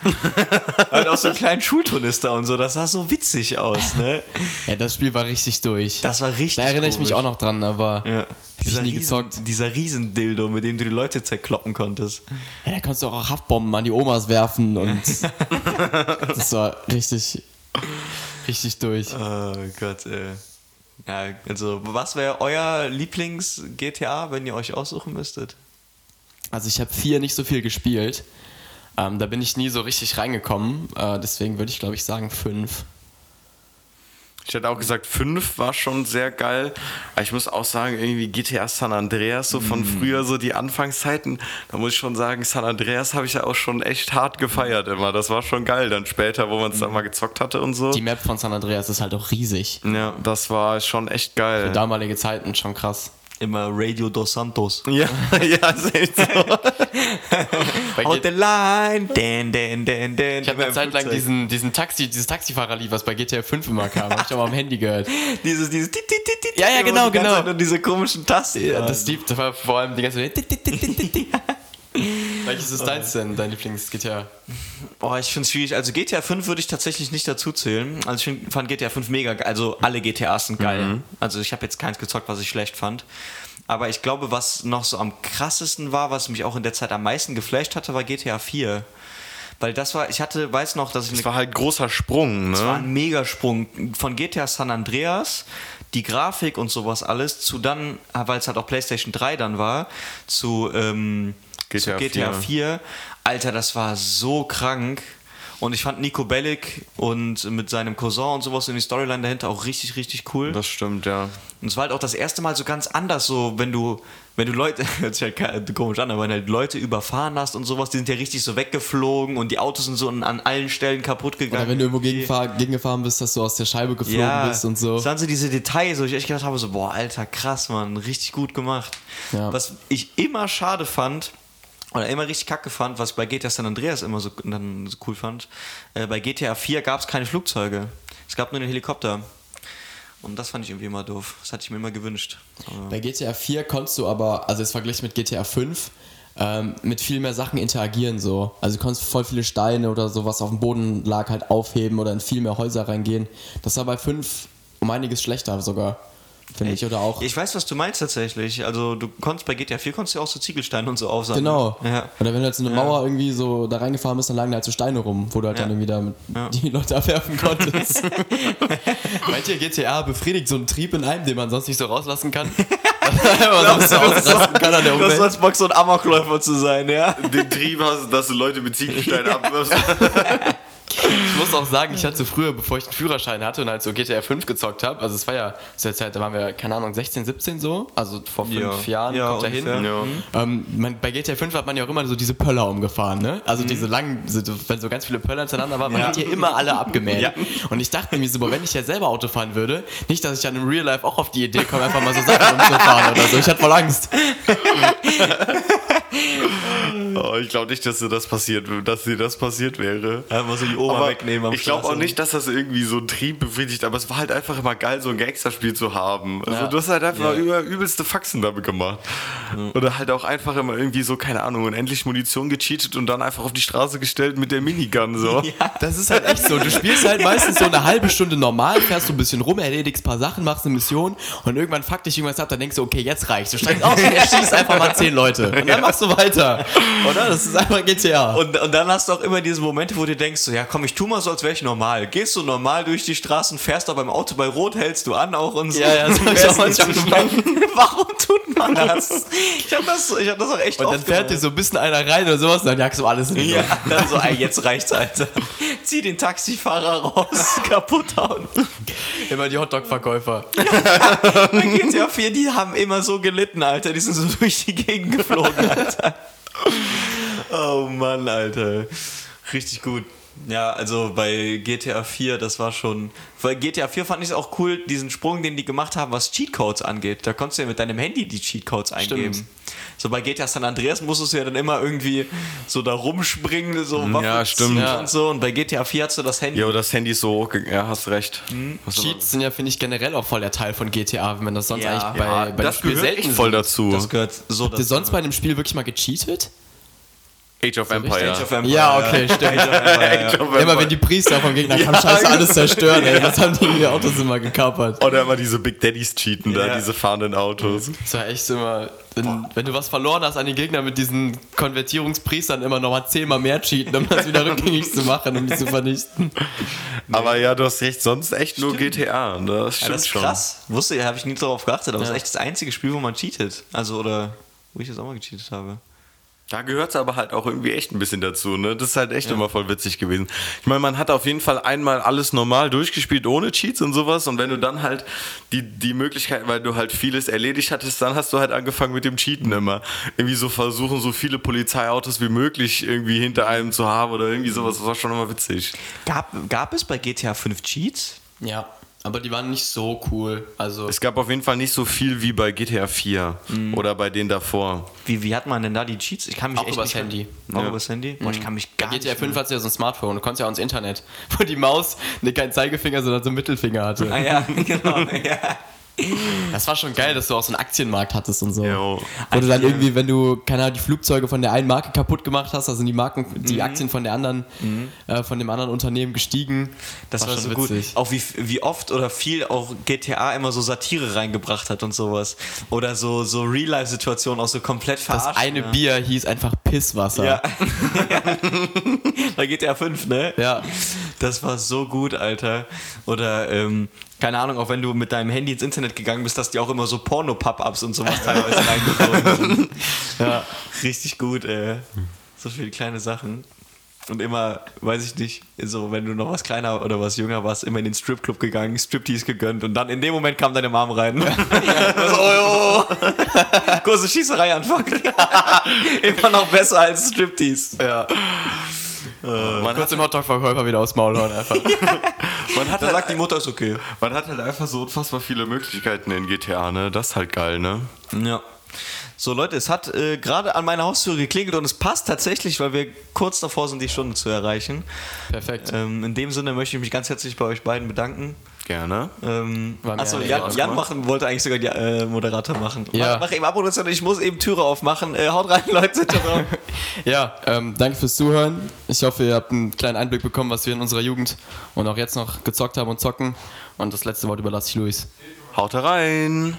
halt auch so einen kleinen Schulturnister und so. Das sah so witzig aus, ne? Ja, das Spiel war richtig durch. Das war richtig da erinnere ich mich auch noch dran, aber Ja. ich nie gezockt. Riesen, dieser Riesendildo, mit dem du die Leute zerkloppen konntest. Ja, da konntest du auch Haftbomben an die Omas werfen und das war richtig, richtig durch. Oh Gott, ey. Ja, also was wäre euer Lieblings-GTA, wenn ihr euch aussuchen müsstet? Also ich habe vier nicht so viel gespielt. Ähm, da bin ich nie so richtig reingekommen. Äh, deswegen würde ich, glaube ich, sagen fünf. Ich hätte auch gesagt, 5 war schon sehr geil. Aber ich muss auch sagen, irgendwie GTA San Andreas, so von Mm. früher, so die Anfangszeiten, da muss ich schon sagen, San Andreas habe ich ja auch schon echt hart gefeiert immer. Das war schon geil. Dann später, wo man es dann mal gezockt hatte und so. Die Map von San Andreas ist halt auch riesig. Ja, das war schon echt Für geil. damalige Zeiten schon krass. Immer Radio dos Santos. Ja, ja, ist echt so. Out the line, dan, dan, dan, dan. ich habe eine Zeit lang diesen, diesen Taxi, dieses Taxifahrer-Lied, was bei GTA 5 immer kam, habe ich auch mal am Handy gehört. Dieses, dieses, tit, tit, tit, tit, Ja, ja, genau, die genau. Nur diese komischen Tasten. Ja, das, Lied, das war vor allem die ganze Zeit. Welches ist deins denn, dein Lieblings-GTA? Boah, ich finde es schwierig. Also GTA 5 würde ich tatsächlich nicht dazu zählen. Also ich find, fand GTA 5 mega geil. Also alle GTAs sind geil. Also ich habe jetzt keins gezockt, was ich schlecht fand. Aber ich glaube, was noch so am krassesten war, was mich auch in der Zeit am meisten geflasht hatte, war GTA 4. Weil das war, ich hatte, weiß noch, dass ich Das eine war halt großer Sprung, Das war ne? ein Megasprung von GTA San Andreas, die Grafik und sowas alles, zu dann, weil es halt auch PlayStation 3 dann war, zu, ähm, GTA zu GTA 4. 4. Alter, das war so krank. Und ich fand Nico Bellic und mit seinem Cousin und sowas in die Storyline dahinter auch richtig, richtig cool. Das stimmt, ja. Und es war halt auch das erste Mal so ganz anders, so wenn du, wenn du Leute, hört sich halt komisch an, aber wenn halt Leute überfahren hast und sowas, die sind ja richtig so weggeflogen und die Autos sind so an, allen Stellen kaputt gegangen. Oder wenn du irgendwo gegenfahr, gegengefahren bist, dass du aus der Scheibe geflogen bist und so. Das waren so diese Details, wo ich echt gedacht habe, so, boah, Alter, krass, Mann, richtig gut gemacht. Ja. Was ich immer schade fand, oder immer richtig kacke fand, was ich bei GTA San Andreas immer so, dann so cool fand, äh, bei GTA 4 gab es keine Flugzeuge. Es gab nur einen Helikopter. Und das fand ich irgendwie immer doof. Das hatte ich mir immer gewünscht. Aber Bei GTA 4 konntest du aber, also jetzt verglichen mit GTA 5, ähm, mit viel mehr Sachen interagieren so. Also du konntest voll viele Steine oder so, was auf dem Boden lag, halt aufheben oder in viel mehr Häuser reingehen. Das war bei 5 um einiges schlechter sogar, finde ich. Oder auch. ich weiß, was du meinst tatsächlich. Also du konntest bei GTA 4 konntest du ja auch so Ziegelsteine und so aufsammeln. Genau. Ja. Oder wenn du jetzt in eine Mauer irgendwie so da reingefahren bist, dann lagen da halt so Steine rum, wo du halt Ja. dann irgendwie damit Ja. die Leute abwerfen konntest. Meint ihr, GTA befriedigt so einen Trieb in einem, den man sonst nicht so rauslassen kann? man sonst so ausrasten kann an der Du hast Umwelt. als Bock so ein Amokläufer zu sein, ja. Den Trieb hast, dass du Leute mit Ziegelsteinen abwirfst. Ich muss auch sagen, ich hatte früher, bevor ich einen Führerschein hatte und halt so GTA 5 gezockt habe, also es war ja zu der Zeit, da waren wir, keine Ahnung, 16, 17 so, also vor fünf Ja. Jahren Ja, kommt da hin. Ja. Ähm, man, bei GTA 5 hat man ja auch immer so diese Pöller umgefahren, ne? Also diese langen, so, wenn so ganz viele Pöller hintereinander waren, man hat ja immer alle abgemäht. Und ich dachte mir so, boah, wenn ich ja selber Auto fahren würde, nicht, dass ich dann im Real Life auch auf die Idee komme, einfach mal so Sachen umzufahren oder so. Ich hatte voll Angst. Oh, ich glaube nicht, dass dir das passiert, dass dir das passiert wäre. Einfach so die Oma Aber wegnehmen am ich glaube auch nicht, dass das irgendwie so einen Trieb befriedigt, aber es war halt einfach immer geil, so ein Gangsterspiel zu haben. Also Ja. du hast halt einfach Ja. über übelste Faxen damit gemacht. Oder halt auch einfach immer irgendwie so, keine Ahnung, unendlich Munition gecheatet und dann einfach auf die Straße gestellt mit der Minigun so. Das ist halt echt so. Du spielst halt meistens so eine halbe Stunde normal, fährst so ein bisschen rum, erledigst ein paar Sachen, machst eine Mission und irgendwann fuck dich irgendwas ab, dann denkst du, okay, jetzt reicht's. Du steigst aus und erschießt einfach mal zehn Leute. Und dann machst du weiter. Oder? Das ist einfach GTA. Und, und dann hast du auch immer diese Momente, wo du denkst, so, ja komm, ich tu mal so, als wäre ich normal. Gehst du normal durch die Straßen, fährst aber im Auto bei Rot, hältst du an auch und so. Ja, ja, das hab ich auch nicht schnell. Warum tut man das? Ich hab das, ich hab das auch echt Und dann fährt dir so ein bisschen einer rein oder sowas und dann jagst du alles in die Ja, dann so, ey, jetzt reicht's, Alter. Zieh den Taxifahrer raus, kaputt hauen. Immer die Hotdog-Verkäufer. Bei GTA 4, die haben immer so gelitten, Alter. Die sind so durch die Gegend geflogen, Alter. Oh Mann, Alter. Richtig gut. Ja, also bei GTA 4, das war schon. Bei GTA 4 fand ich es auch cool, diesen Sprung, den die gemacht haben, was Cheatcodes angeht. Da konntest du ja mit deinem Handy die Cheatcodes eingeben. Stimmt. So bei GTA San Andreas musstest du ja dann immer irgendwie so da rumspringen, so Waffen ja, stimmt. ziehen Ja. und so. Und bei GTA 4 hast du das Handy. Ja, das Handy ist so hoch, ja, hast recht. Hast du- Cheats sind ja, finde ich, generell auch voll der Teil von GTA, wenn man das sonst Ja. eigentlich bei, ja, bei dem das Spiel gehört selten voll dazu. Das gehört so Habt ihr sonst bei einem Spiel wirklich mal gecheatet? Age of Empire. Age of Empire, Ja, okay, stimmt. Age of Empire, ja. Immer wenn die Priester vom Gegner kamen, scheiße, alles zerstören, ey. Das haben die in die Autos immer gekapert. Oder immer diese Big Daddies cheaten da, Ja. diese fahrenden Autos. Das war echt immer, wenn, wenn du was verloren hast an den Gegner mit diesen Konvertierungspriestern, immer nochmal zehnmal mehr cheaten, um das wieder rückgängig zu machen, um die zu vernichten. Aber ja, du hast recht, sonst echt nur GTA. ne? Das Ja, stimmt das ist schon. krass. Wusste ich, habe ich nie darauf geachtet, aber das Ja. ist echt das einzige Spiel, wo man cheatet. Also, oder wo ich das auch mal gecheatet habe. Da gehört es aber halt auch irgendwie echt ein bisschen dazu, ne? Das ist halt echt immer voll witzig gewesen. Ich meine, man hat auf jeden Fall einmal alles normal durchgespielt, ohne Cheats und sowas. Und wenn du dann halt die, die Möglichkeit, weil du halt vieles erledigt hattest, dann hast du halt angefangen mit dem Cheaten immer. Irgendwie so versuchen, so viele Polizeiautos wie möglich irgendwie hinter einem zu haben oder irgendwie sowas. Das war schon immer witzig. Gab, gab es bei GTA 5 Cheats? Ja, aber die waren nicht so cool. Also, Es gab auf jeden Fall nicht so viel wie bei GTA 4 oder bei denen davor. Wie, wie hat man denn da die Cheats? Ich kann mich Auch echt übers nicht Handy. Auch Ja. übers Handy? Boah, ich kann mich bei gar GTA nicht 5 hat ja so ein Smartphone, du konntest ja auch ins Internet, wo die Maus ne, keinen Zeigefinger, sondern so einen Mittelfinger hatte. Ah ja, genau. ja. Das war schon geil, dass du auch so einen Aktienmarkt hattest und so. Jo. Wo du dann irgendwie, wenn du, keine Ahnung, die Flugzeuge von der einen Marke kaputt gemacht hast, also die Marken, die Mhm. Aktien von der anderen, äh, von dem anderen Unternehmen gestiegen. Das war, so schon gut. witzig. Auch wie, wie oft oder viel auch GTA immer so Satire reingebracht hat und sowas. Oder so, so Real-Life-Situationen auch so komplett Das verarscht. eine ja. Bier hieß einfach Pisswasser. Ja. Bei GTA 5, ne? Ja. Das war so gut, Alter. Oder, ähm, keine Ahnung, auch wenn du mit deinem Handy ins Internet gegangen bist, dass die auch immer so Porno-Pop-Ups und sowas teilweise reingeflogen sind. Ja, richtig gut, ey. So viele kleine Sachen. Und immer, weiß ich nicht, so, wenn du noch was kleiner oder was jünger warst, immer in den Stripclub gegangen, Striptease gegönnt und dann in dem Moment kam deine Mom rein. so, oh, oh. Kurze Schießerei anfangen. immer noch besser als Striptease. ja. Man Kurz dem Hotdog-Verkäufer wieder aufs Maul hauen einfach. Man hat, Da halt, sagt die Mutter, ist okay. man hat halt einfach so unfassbar viele Möglichkeiten in GTA, ne? Das ist halt geil, ne? Ja. So Leute, es hat äh, gerade an meiner Haustür geklingelt und es passt tatsächlich, weil wir kurz davor sind, die Stunde zu erreichen. Perfekt. Ähm, in dem Sinne möchte ich mich ganz herzlich bei euch beiden bedanken. Gerne. Ähm, achso, Jan. Jan machen, wollte eigentlich sogar die äh, Moderator machen. Ja. Mach, mach eben Abmoderation, ich muss eben Türe aufmachen. Äh, haut rein, Leute. Ja, ähm, danke fürs Zuhören. Ich hoffe, ihr habt einen kleinen Einblick bekommen, was wir in unserer Jugend und auch jetzt noch gezockt haben und zocken. Und das letzte Wort überlasse ich Luis. Haut rein!